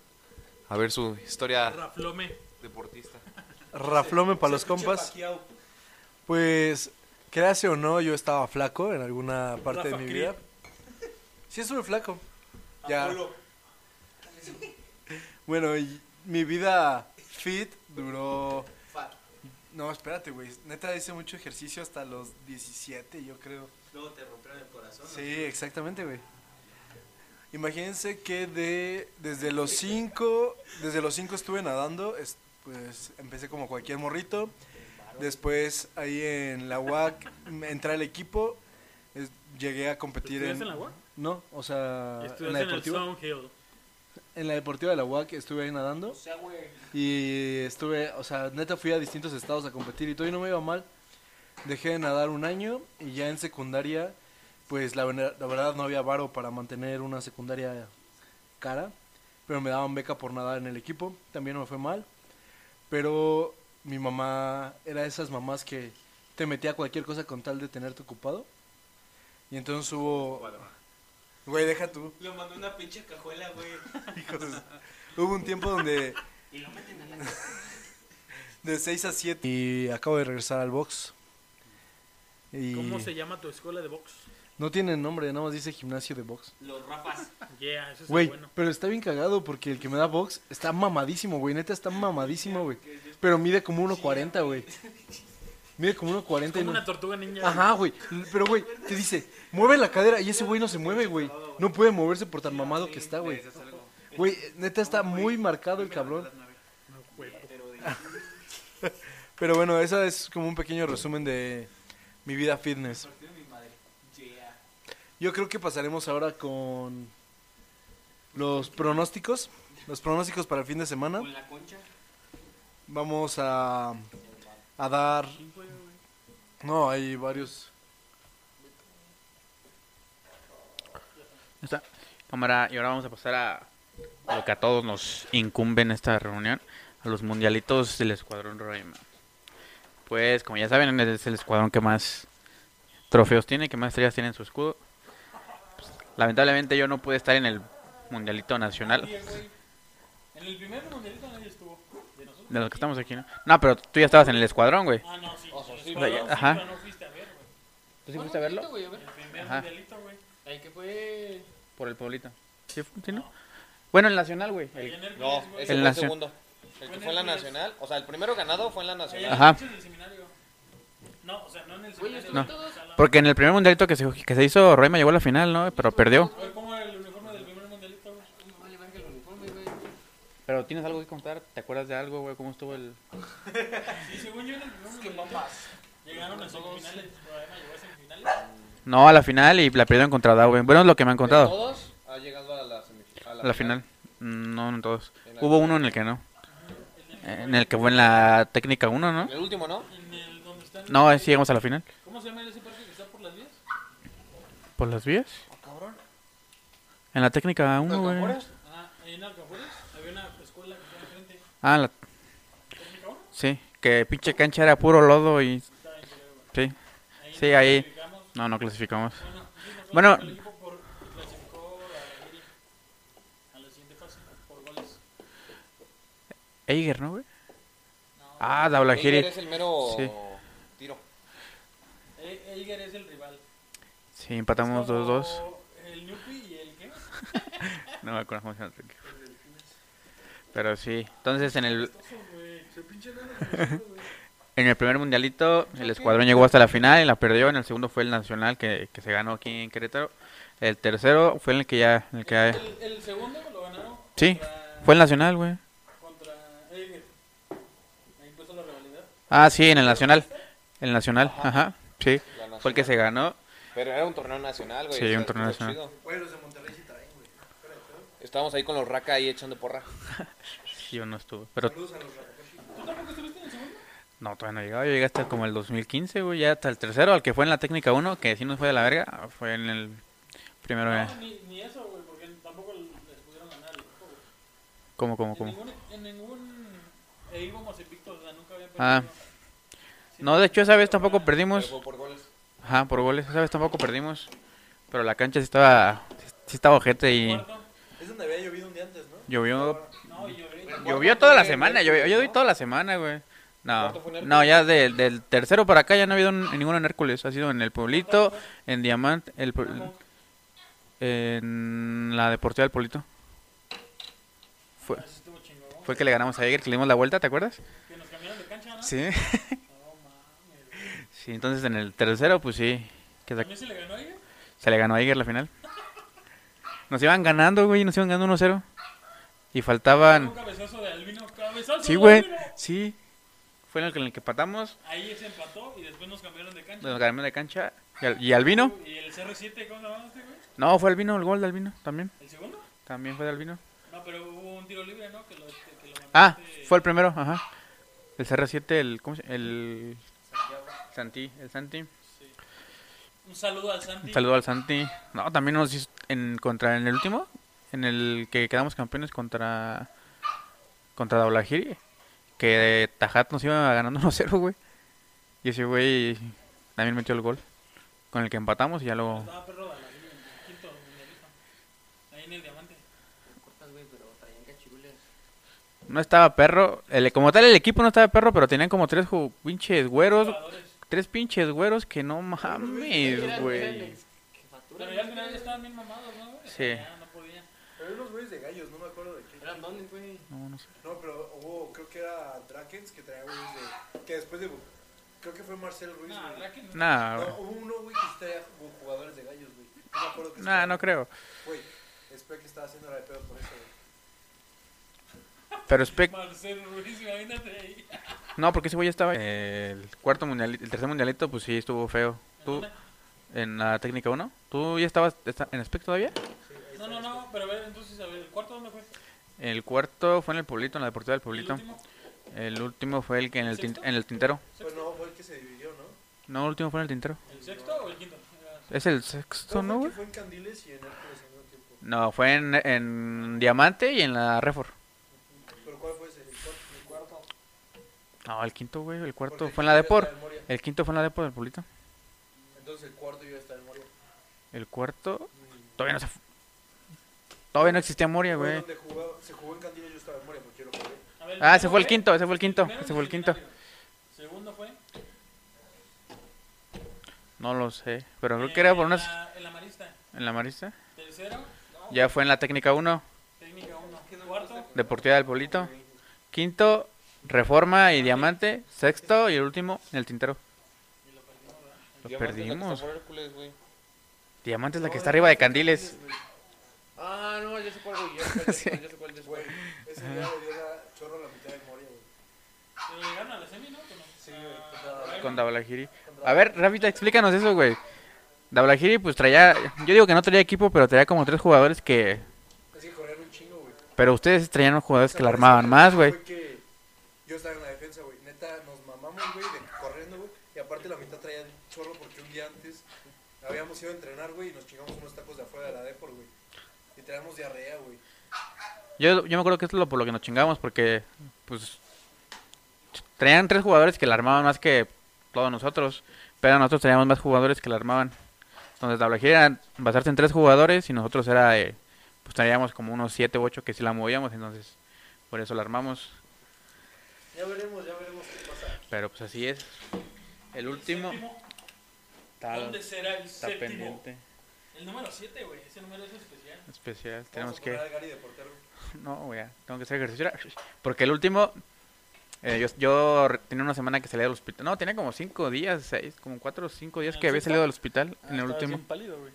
A ver su historia Raflome. deportista. Raflome para los compas. Pues, créase o no, yo estaba flaco en alguna parte Rafa de mi Cri. vida. Sí, estuve flaco. Ya. Bueno, y mi vida fit duró... No, espérate, güey. Neta hice mucho ejercicio hasta los 17, yo creo. Luego te rompieron el corazón. Sí, exactamente, güey. Imagínense que de desde los 5, desde los 5 estuve nadando, es- pues empecé como cualquier morrito. Después ahí en la UAC entré al equipo. es- llegué a competir ¿Estudiaste en... en la UAC? No, o sea, en la en el deportiva. En la deportiva de la UAC estuve ahí nadando. O sea, güey. Y estuve, o sea, neta fui a distintos estados a competir y todavía no me iba mal. Dejé de nadar un año y ya en secundaria, pues la, la verdad no había varo para mantener una secundaria cara. Pero me daban beca por nadar en el equipo, también no me fue mal. Pero mi mamá era de esas mamás que te metía a cualquier cosa con tal de tenerte ocupado. Y entonces hubo... Güey, deja tú. Lo mandó una pinche cajuela, güey. Hijos Hubo un tiempo donde... De 6 a 7. Y acabo de regresar al box. Y ¿Cómo se llama tu escuela de box? No tiene nombre, nada más dice gimnasio de box. Los rapas. Yeah, eso es Güey, bueno. pero está bien cagado porque el que me da box está mamadísimo, güey. Neta está mamadísimo, güey. Pero mide como 1.40, güey. Mide como 1.40 y Como no... una tortuga ninja. Ajá, güey. Pero, güey, te dice, mueve la cadera y ese güey no se mueve, güey. No puede moverse por tan mamado que está, güey. Güey, neta está muy marcado el cabrón. Pero bueno, esa es como un pequeño resumen de mi vida fitness. Yo creo que pasaremos ahora con los pronósticos. Los pronósticos para el fin de semana. Con la concha. Vamos a, a dar... No, hay varios... Está. Cámara, y ahora vamos a pasar a lo que a todos nos incumbe en esta reunión, a los mundialitos del Escuadrón Roraima. Pues, como ya saben, es el escuadrón que más trofeos tiene, que más estrellas tiene en su escudo. Lamentablemente yo no pude estar en el mundialito nacional En el primer mundialito nadie estuvo. De nosotros. de los que estamos aquí, ¿no? No, pero tú ya estabas en el escuadrón, güey. Ah, no, sí. O sea, el sí, vaya, sí, ajá. pero no fuiste a ver, güey. ¿Tú sí fuiste a verlo? güey, a ver. El primer Ajá. mundialito, güey. Ay, que fue... Por el pueblito. ¿Sí, sí, no? Bueno, el nacional, güey. Ahí el- No, ese El fue el segundo. El que fue en la nacional. O sea, el primero ganado fue en la nacional. Ajá. el pinche del seminario. No, o sea, no en el estuve No. Porque en el primer mundialito que se, que se hizo, Roraima llegó a la final, ¿no? Pero perdió. A ver, ¿cómo era el uniforme del primer mundialito, güey? No vale verga el uniforme, güey. Pero tienes algo que contar, ¿te acuerdas de algo, güey? ¿Cómo estuvo el...? Sí, según yo en el primer mundialito. Llegaron a semifinales. Roraima llegó a semifinales. No, a la final y la perdieron contra Dow, güey. Bueno, es lo que me han ¿De contado. todos ha llegado a la, semif- A la final. No, no todos. Hubo uno en el que no. En el que fue en la técnica 1, ¿no? El último, ¿no? En el donde están. No, sí llegamos a la final. ¿Cómo se llama ese parque que está por las vías? ¿Por las vías? Cabrón. En la técnica 1, güey. Ah, ahí en Alcafueres había una escuela que estaba enfrente. Ah, la... ¿Técnica uno? sí. Que pinche cancha era puro lodo y... Sí. Ahí Sí, ahí. clasificamos. No, no clasificamos. Bueno, sí, Bueno. nosotros, el equipo por, clasificó a, Iri a la siguiente fase por goles. Eiger, ¿no, güey? No, Ah, Eiger Daulagiri. es el mero Sí. Eiger es el rival. Sí, empatamos Es como 2-2. El y el qué? No me acuerdo cómo se llama. Pero sí. Entonces, en el. En el primer mundialito, el escuadrón llegó hasta la final y la perdió. En el segundo fue el nacional que, que se ganó aquí en Querétaro. El tercero fue en el que ya. En el que ya- El, el segundo lo ganaron Sí, fue el nacional, güey. contra Eiger. Ahí puso la rivalidad. Ah, sí, en el nacional. El nacional, ajá. Sí, Fue el que se ganó. Pero era un torneo nacional, güey. Sí, un torneo nacional. chido. Güey, los de Monterrey sí traen, güey. Estábamos ahí con los raca ahí echando porra. Yo no estuve. Pero Saludos a los Rayados. ¿Tú tampoco estuviste en el segundo? no, todavía no llegaba. Yo llegué hasta como el 2015, güey. Ya hasta el tercero, al que fue en la técnica 1, que sí nos fue de la verga. Fue en el primero. No, ni, ni eso, güey, porque tampoco les pudieron ganar al equipo, güey. ¿Cómo, cómo, En cómo? ningún, en ningún... E íbamos invictos, o sea, nunca habían Ah. perdido. Sí, No, de hecho, esa vez tampoco perdimos. fue por goles. Ajá, por goles. Esa vez tampoco perdimos. Pero la cancha sí estaba. Sí estaba ojete y. Es donde había llovido un día antes, ¿no? Llovió No. Llovió toda la semana, llovió, yo toda la semana, güey. No, no, ya de- del tercero para acá ya no ha habido un- ninguno en Hércules. Ha sido en el Pueblito, en Diamante, el, en la Deportiva del Pueblito. Fue, fue que le ganamos a Jäger, que le dimos la vuelta, ¿te acuerdas? Que nos cambiaron de cancha, ¿no? Sí. Sí, entonces en el tercero, pues sí, que se, ¿También se le ganó a ella? se le ganó a Jäger la final. Nos iban ganando, güey, nos iban ganando 1-0. Y faltaban... Un cabezazo de Albino. Cabezazo Sí, de güey. Albino. Sí. Fue en el que, en el que empatamos. Ahí se empató y después nos cambiaron de cancha. Nos ganamos de cancha. Y, al- y Albino. Y el CR7, ¿cómo se llama este, güey? No, fue Albino, el gol de Albino también. ¿El segundo? También fue de Albino. No, pero hubo un tiro libre, ¿no? Que lo, que lo mandó Ah, fue el primero, ajá. El CR7, el... ¿Cómo se El... Santi, el Santi. Un saludo al Santi. Un saludo al Santi. No, también nos hizo en contra en el último, en el que quedamos campeones contra contra Daulahiri, que Tajat nos iba ganando 1-0, güey. Y ese güey también metió el gol con el que empatamos y ya luego no estaba perro, el, como tal el equipo no estaba perro, pero tenían como tres pinches güeros, Jugadores. Tres pinches güeros que no mames, güey. Pero ya al final ya estaban bien mamados, ¿no? güey? Sí. Ya no podían. Pero unos güeyes de gallos, no me acuerdo de qué. ¿Eran dónde, güey? No, no sé. No, pero hubo, creo que era Drakens que traía güeyes de. Que después de. Creo que fue Marcel Ruiz. Nah, güey. que no. Nah, No, güey. hubo uno, güey, que traía ju- jugadores de gallos, güey. No me acuerdo que Nah, no creo. Güey, Spec estaba haciendo la de pedo por eso, güey. Pero Spec Marcelo Ruiz, imagínate ahí. No, porque ese güey ya estaba. El cuarto mundialito, el tercer mundialito, pues sí, estuvo feo. ¿Tú? En la técnica 1. ¿Tú ya estabas está- en Spec todavía? No, no, no, pero a ver, entonces, a ver, ¿el cuarto dónde fue? El cuarto fue en el Pueblito, en la Deportiva del ¿El Pueblito. último? El último fue el que en el, tin- ¿Sexto? en el Tintero. Pues no, fue el que se dividió, ¿no? No, el último fue en el Tintero. ¿El sexto o el quinto? Es el sexto, ¿no, güey? fue en Candiles y en Hércules al mismo tiempo. No, fue en, en Diamante y en la Refor. ¿Pero cuál fue ese? ¿El cuarto? ¿El cuarto? No, el quinto, güey. El cuarto Porque fue en la Depor. El quinto fue en la Depor del Pueblito. Entonces el cuarto ya está en Moria. El cuarto. Todavía no se. Todavía no existía Moria, güey. donde se jugó en Candiles, yo estaba en Moria porque yo lo jugué. A ver, Ah, primero fue el quinto, ese fue el quinto. Ese fue el quinto. Segundo fue. No lo sé. Pero creo eh, que era por unas. la- En la marista. En la Marista. Tercero, Ya fue en la técnica 1. técnica 1. Cuarto, Deportiva del Pueblito. Quinto, Reforma y Diamante. Sexto y el último, en el Tintero. Lo perdimos. Diamante es la que está arriba de Candiles. Ah, no, ya sé cuál, güey. Ya sé cuál, ya sé. Güey, ese día le dio la chorro la mitad de Moria, güey. pero llegaron a la semi, ¿no? Con- Sí, güey, Con Dablagiri. A ver, Rafita, explícanos eso, güey. Dablagiri, pues traía. Yo digo que no traía equipo, pero traía como tres jugadores que. Es que corrían un chingo, güey. Pero ustedes traían unos jugadores que la ¿Sabes armaban más, güey. Yo estaba en la defensa, güey. Neta, nos mamamos, güey, corriendo, güey. Y aparte la mitad traía chorro porque un día antes habíamos ido a entrenar, güey, y nos chingamos unos tacos de afuera de la Depor, güey. Y traíamos diarrea, güey. Yo, yo me acuerdo que esto es lo por lo que nos chingamos, porque, pues, traían tres jugadores que la armaban más que todos nosotros, pero nosotros teníamos más jugadores que la armaban. Entonces, la era basarse en tres jugadores y nosotros era, eh, pues, traíamos como unos siete u ocho que sí la movíamos, entonces, por eso la armamos. Ya veremos, ya veremos qué pasa. Pero, pues, así es. El último séptimo, está, ¿Dónde será el está séptimo? pendiente, El número 7, güey. Ese número es especial. especial. Vamos Tenemos que... No, güey, tengo que hacer ejercicio. Porque el último, eh, yo, yo tenía una semana que salía del hospital. No, tenía como cinco días, seis, como cuatro o cinco días ¿En que el había salido del hospital Ah, en el último. pálido, güey.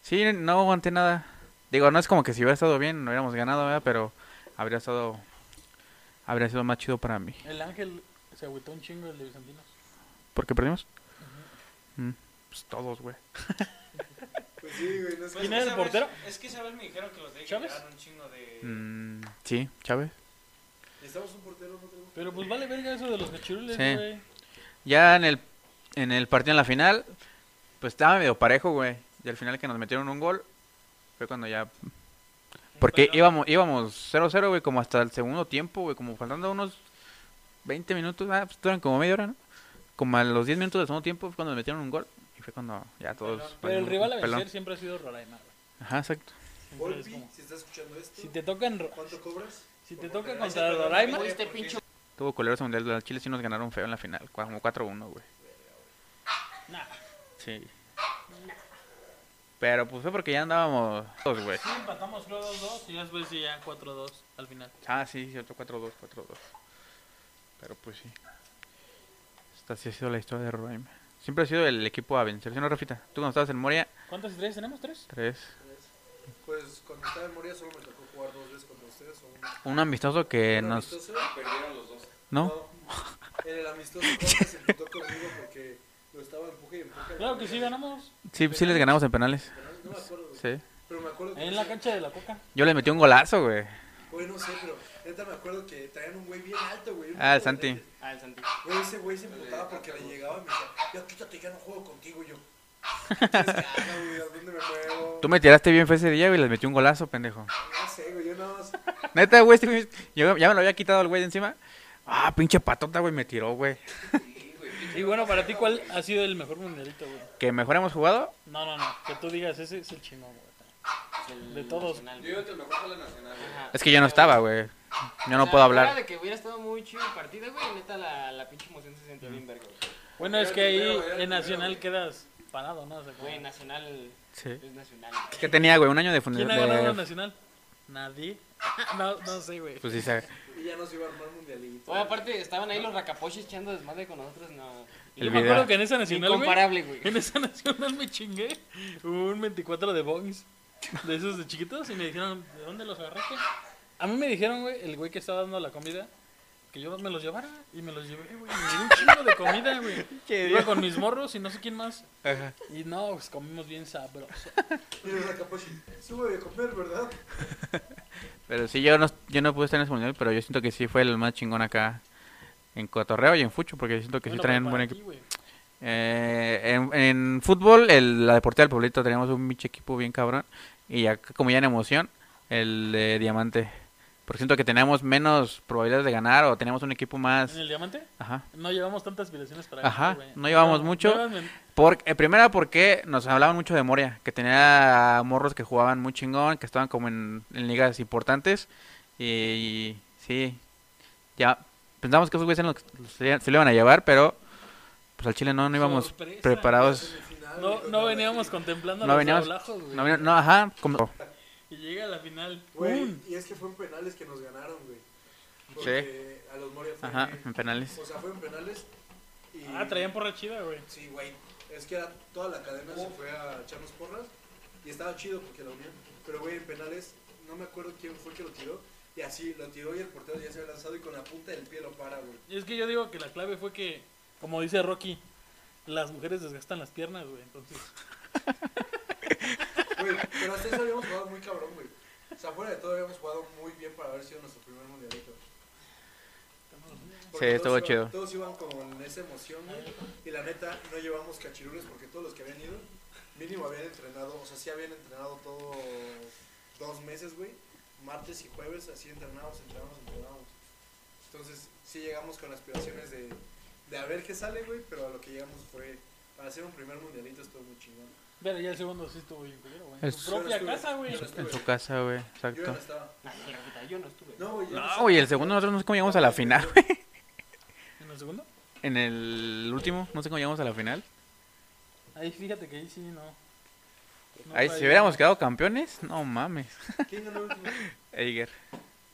Sí, no aguanté nada. Digo, no es como que si hubiera estado bien, no hubiéramos ganado, ¿verdad? Pero habría estado, habría sido más chido para mí. El Ángel se agüitó un chingo el de Bizantinos. ¿Por qué perdimos? Mm, pues todos, güey. Pues sí, güey, no es ¿Quién que... era el portero? es que esa vez me dijeron que los de ¿Chávez? un chingo de... Mm, sí, Chávez. Necesitamos un portero, ¿no tenemos? Pero pues vale verga eso de los cachirules, Sí. güey. Ya en el, en el partido en la final, pues estaba medio parejo, güey. Y al final que nos metieron un gol, fue cuando ya... Porque Pero- íbamos íbamos 0-0, güey, como hasta el segundo tiempo, güey, como faltando unos 20 minutos, ah, pues duran como media hora, ¿no? Como a los 10 minutos del segundo tiempo fue cuando metieron un gol. Y fue cuando ya todos... Pero el valieron rival a pelón. vencer siempre ha sido Roraima, güey. Ajá, exacto. Siempre es Volpi, como- si estás escuchando esto, Si te tocan, ¿cuánto cobras? si te toca contra Roraima, Este pinche Tuvo coleros mundial de Chile sí nos ganaron feo en la final, como 4-1, güey. nah. Sí. Pero pues fue porque ya andábamos todos, güey. Sí, empatamos creo 2-2 y después sí ya 4-2 al final. Ah, sí, cierto, 4-2, 4-2. Pero pues sí. Esta sí ha sido la historia de Roraima. Siempre ha sido el equipo a vencer, ¿sí no, Rafita? Tú cuando estabas en Moria, ¿Cuántas estrellas tenemos? ¿Tres? 3. Pues cuando estaba en Moria solo me tocó jugar dos veces contra ustedes o uno. Un amistoso que Un nos... amistoso, Perdieron los dos. ¿No? En el amistoso se emputó conmigo porque lo estaba empuje y empuje. Claro que sí, ganamos. Sí, sí les ganamos en penales. No me acuerdo, güey. Sí. Pero me acuerdo que. En la cancha de la coca. Yo les metí un golazo, güey. Güey, no sé, pero neta me acuerdo que traían un güey bien alto, güey. un Ah, el tipo Santi. de- Ah, el Santi. Güey, ese güey se emputaba porque le llegaba y me decía, ya quítate, ya no juego contigo. Y yo, ¿qué que güey? ¿A dónde me muevo? Tú me tiraste bien fue ese día, güey, y les metí un golazo, pendejo. No sé, güey, yo nada más. Neta, güey, este güey, yo ya me lo había quitado el güey de encima. Ah, pinche patota, güey, me tiró, güey. Y bueno, para ti, ¿cuál ha sido el mejor mundialito, güey? Que mejor hemos jugado. No, no, no. Que tú digas, ese es el chingón, güey. El De todos. nacional, Yo digo que el mejor fue la nacional, güey. Es que yo no estaba, güey. Yo no O sea, puedo hablar. de que hubiera estado muy chido el partido, güey, neta la, la pinche emoción se sentía bien verga, güey. Bueno, es que ahí en Nacional quedas parado, ¿no? O sea, Güey, nacional Sí. es nacional. ¿Qué tenía, güey? Un año de ¿Quién fundación. ha ganado De... Nacional? Nadie. no, no sé, güey. Pues sí, sabe. Y ya nos iba a armar mundialito. Oye, aparte estaban ahí los racapoches echando desmadre con nosotros, no. El Yo me video. acuerdo que en esa Nacional, Incomparable, güey. En esa nacional me chingué un 24 de bongs de esos de chiquitos y me dijeron, ¿de dónde los agarraste? A mí me dijeron, güey, el güey que estaba dando la comida, que yo me los llevara y me los llevé, güey. y Me dio un chingo de comida, güey. Iba con mis morros y no sé quién más. Ajá. Y no, pues comimos bien sabroso. Sube a comer, ¿verdad? Pero sí, yo no, yo no pude estar en ese mundial, pero yo siento que sí fue el más chingón acá en Cotorreo y en Fucho, porque yo siento que sí traen para buen ti, equipo. Eh, en, en fútbol, el, la Deportiva del Pueblito teníamos un pinche equipo bien cabrón. Y acá, como ya en emoción, el de Diamante. Porque siento que teníamos menos probabilidades de ganar o teníamos un equipo más. ¿En el diamante? Ajá. No llevamos tantas aspiraciones para Ajá, ganar, no llevamos mucho. Por, eh, primera porque nos hablaban mucho de Moria, que tenía morros que jugaban muy chingón, que estaban como en, en ligas importantes. Y, y sí, ya pensamos que esos güeyes se, los- se, lo iban a llevar, pero pues al Chile no, no íbamos Sorpresa. preparados. No, no veníamos contemplando No los veníamos- ablajos, güey. No, no, ajá, como, Y llega a la final. Güey, y es que fue en penales que nos ganaron, güey. Porque a los Moria fue. ajá, en penales. O sea, fue en penales. Y... Ah, traían porra chida, güey. Sí, güey. Es que era, toda la cadena se fue a echarnos porras. Y estaba chido porque la unión. Pero, güey, en penales, no me acuerdo quién fue que lo tiró. Y así lo tiró y el portero ya se había lanzado y con la punta del pie lo para, güey. Y es que yo digo que la clave fue que, como dice Rocky, las mujeres desgastan las piernas, güey. Entonces, Güey, pero hasta eso habíamos jugado muy cabrón, güey. O sea, fuera de todo habíamos jugado muy bien para haber sido nuestro primer mundialito. Porque Sí, estuvo todos chido. iban- Todos iban con esa emoción, güey. Y la neta, no llevamos cachirules porque todos los que habían ido, mínimo habían entrenado, o sea, sí habían entrenado todo dos meses, güey. Martes y jueves, así entrenamos, entrenamos, entrenamos. Entonces, sí llegamos con aspiraciones de, de a ver qué sale, güey, pero a lo que llegamos fue, para hacer un primer mundialito estuvo muy chingón. pero ya el segundo sí estuvo bien culero, güey. En su propia Yo estuve. casa, güey. Yo no En su casa, güey, Yo ya exacto. no estaba. Rafita, yo no estuve. No, güey, yo No, güey, el segundo nosotros no sé cómo llegamos a la final, güey. ¿En el segundo? En el último, no sé cómo llegamos a la final. Ahí fíjate que ahí sí no. no Ahí, si hubiéramos quedado campeones, no mames. ¿Quién ganó el último? Eiger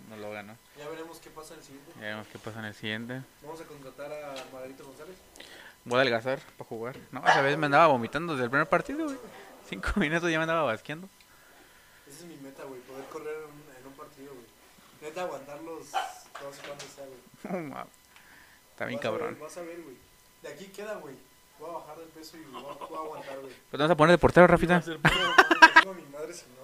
no lo ganó. Ya veremos qué pasa en el siguiente. Ya veremos qué pasa en el siguiente. Vamos a contratar a Margarito González. Voy a adelgazar para jugar. No, esa vez me andaba vomitando desde el primer partido, güey. Cinco minutos ya me andaba basqueando. Esa es mi meta, güey, poder correr en un, en un partido, güey. Neta, aguantar los no sé cuántos sea, güey. No mames. Está bien Vas a ver, cabrón. Vas a ver, güey. De aquí queda, güey. Voy a bajar de peso y voy a, voy a aguantar, güey. Pues te vas a poner de portero, Rafita. No, mi madre si no.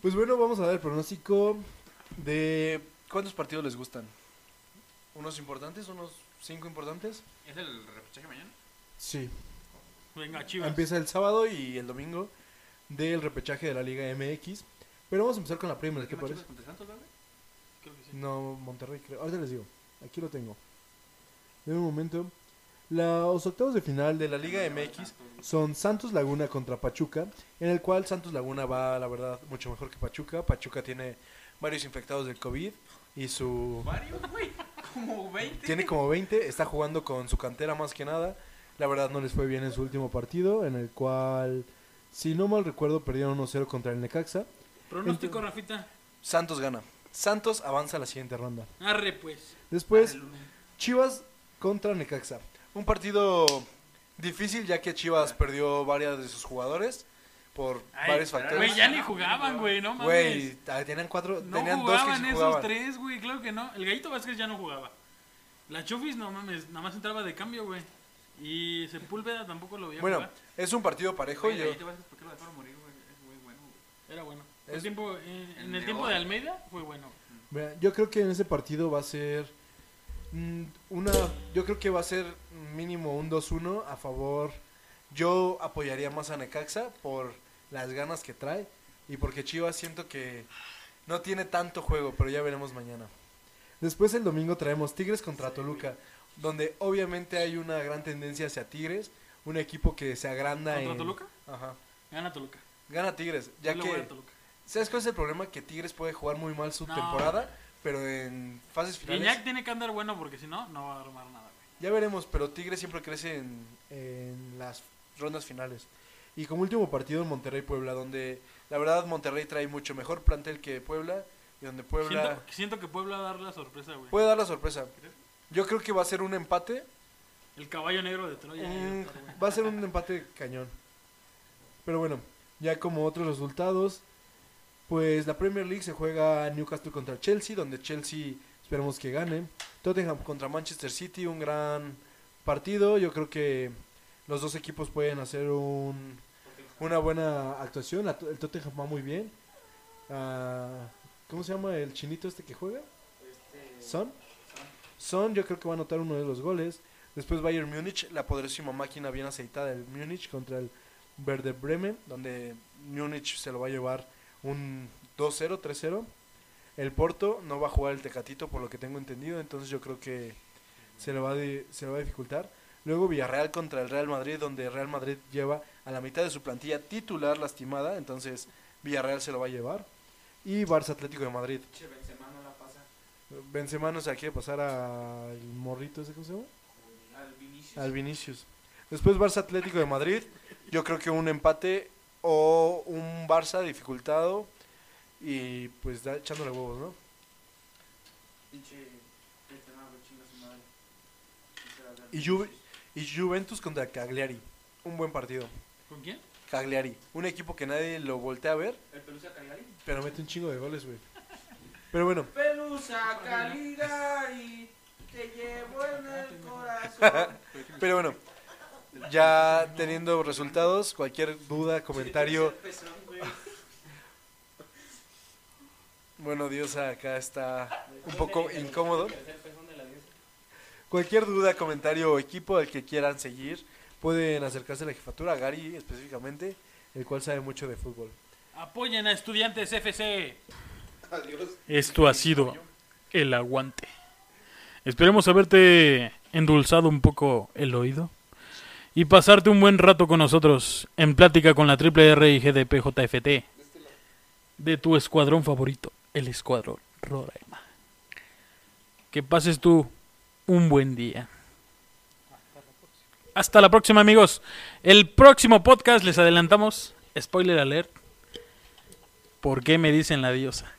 Pues bueno, vamos a dar el pronóstico de cuántos partidos les gustan. ¿Unos importantes? ¿Unos cinco importantes? ¿Es el repechaje mañana? Sí. Venga, chivas. Empieza el sábado y el domingo del repechaje de la Liga MX. Pero vamos a empezar con la Premier, ¿qué parece? Creo que sí. No, Monterrey, creo. Ahorita les digo. Aquí lo tengo. De un momento. Los octavos de final de la Liga MX son Santos Laguna contra Pachuca, en el cual Santos Laguna va, la verdad, mucho mejor que Pachuca. Pachuca tiene varios infectados del COVID y su... Varios, güey. Como 20. Tiene como 20, está jugando con su cantera más que nada. La verdad no les fue bien en su último partido, en el cual, si no mal recuerdo, perdieron 1-0 contra el Necaxa. Pronóstico, Rafita. Santos gana. Santos avanza a la siguiente ronda. Arre, pues. Después, Chivas contra Necaxa. Un partido difícil ya que Chivas perdió varias de sus jugadores. Por Ay, varios factores. Güey, ya ni jugaban, güey, no mames. Güey, ah, tenían cuatro, No tenían dos que jugaban esos tres, güey, claro que no. El Gallito Vázquez ya no jugaba. La Chofis, no mames, nada más entraba de cambio, güey. Y Sepúlveda tampoco lo veía Bueno, jugar. es un partido parejo. Oye, yo- Gallito Vázquez, ¿por qué lo dejaron morir, güey? Es muy bueno, güey. Era bueno. El tiempo, eh, en el tiempo de Almeida fue bueno. Mira, yo creo que en ese partido va a ser mm, una yo creo que va a ser mínimo un 2-1 a favor yo apoyaría más a Necaxa por las ganas que trae y porque Chivas siento que no tiene tanto juego, pero ya veremos mañana. Después el domingo traemos Tigres contra Toluca, donde obviamente hay una gran tendencia hacia Tigres, un equipo que se agranda ¿Contra en Toluca? Ajá. Gana Toluca. Gana Tigres, ya Yo que a Toluca. ¿Sabes cuál es el problema? Que Tigres puede jugar muy mal su No. temporada, pero en fases finales tiene que andar bueno porque si no, no va a armar nada, güey. ya veremos, pero Tigres siempre crece en, en las rondas finales. Y como último partido en Monterrey-Puebla, donde la verdad Monterrey trae mucho mejor plantel que Puebla, y donde Puebla Siento, siento que Puebla va a dar la sorpresa, güey. puede dar la sorpresa. Yo creo que va a ser un empate, El caballo negro de Troya. mm, va a ser un empate cañón. Pero bueno, ya como otros resultados, pues la Premier League se juega Newcastle contra Chelsea, donde Chelsea esperemos que gane. Tottenham contra Manchester City, un gran partido. Yo creo que los dos equipos pueden hacer un, una buena actuación. La- el Tottenham va muy bien. Ah, ¿Cómo se llama el chinito este que juega? Son. Son, yo creo que va a anotar uno de los goles. Después Bayern Múnich, la poderosísima máquina bien aceitada del Múnich contra el Werder Bremen, donde Múnich se lo va a llevar un 2-0, 3-0. El Porto no va a jugar el Tecatito por lo que tengo entendido, entonces yo creo que se le va, de- se le va a dificultar. Luego Villarreal contra el Real Madrid, donde Real Madrid lleva a la mitad de su plantilla titular lastimada, entonces Villarreal se lo va a llevar. Y Barça Atlético de Madrid. Che, Benzema no la pasa. Benzema no se la quiere pasar al morrito ese, ¿cómo se llama? Al Vinicius. Al Vinicius. Después Barça Atlético de Madrid. Yo creo que un empate o un Barça dificultado y pues da, echándole huevos, ¿no? Benzema, chinga su madre. Y, y Juventus contra Cagliari. Un buen partido. ¿Con quién? Cagliari. Un equipo que nadie lo voltea a ver, El Pelusa Caligari. pero mete un chingo de goles, güey. Pero bueno, Pelusa Caligari, te llevo en el corazón. pero bueno. Ya teniendo resultados, cualquier duda, comentario. Bueno, Dios acá está un poco incómodo. Cualquier duda, comentario o equipo al que quieran seguir, pueden acercarse a la jefatura, a Gary específicamente, el cual sabe mucho de fútbol. Apoyen a Estudiantes FC. Esto ha sido el aguante. Esperemos haberte endulzado un poco el oído y pasarte un buen rato con nosotros en plática con la triple R y GDP de tu escuadrón favorito, el Escuadrón Roraima. Que pases tú un buen día. Hasta la próxima, amigos. El próximo podcast les adelantamos. Spoiler alert. ¿Por qué me dicen la diosa?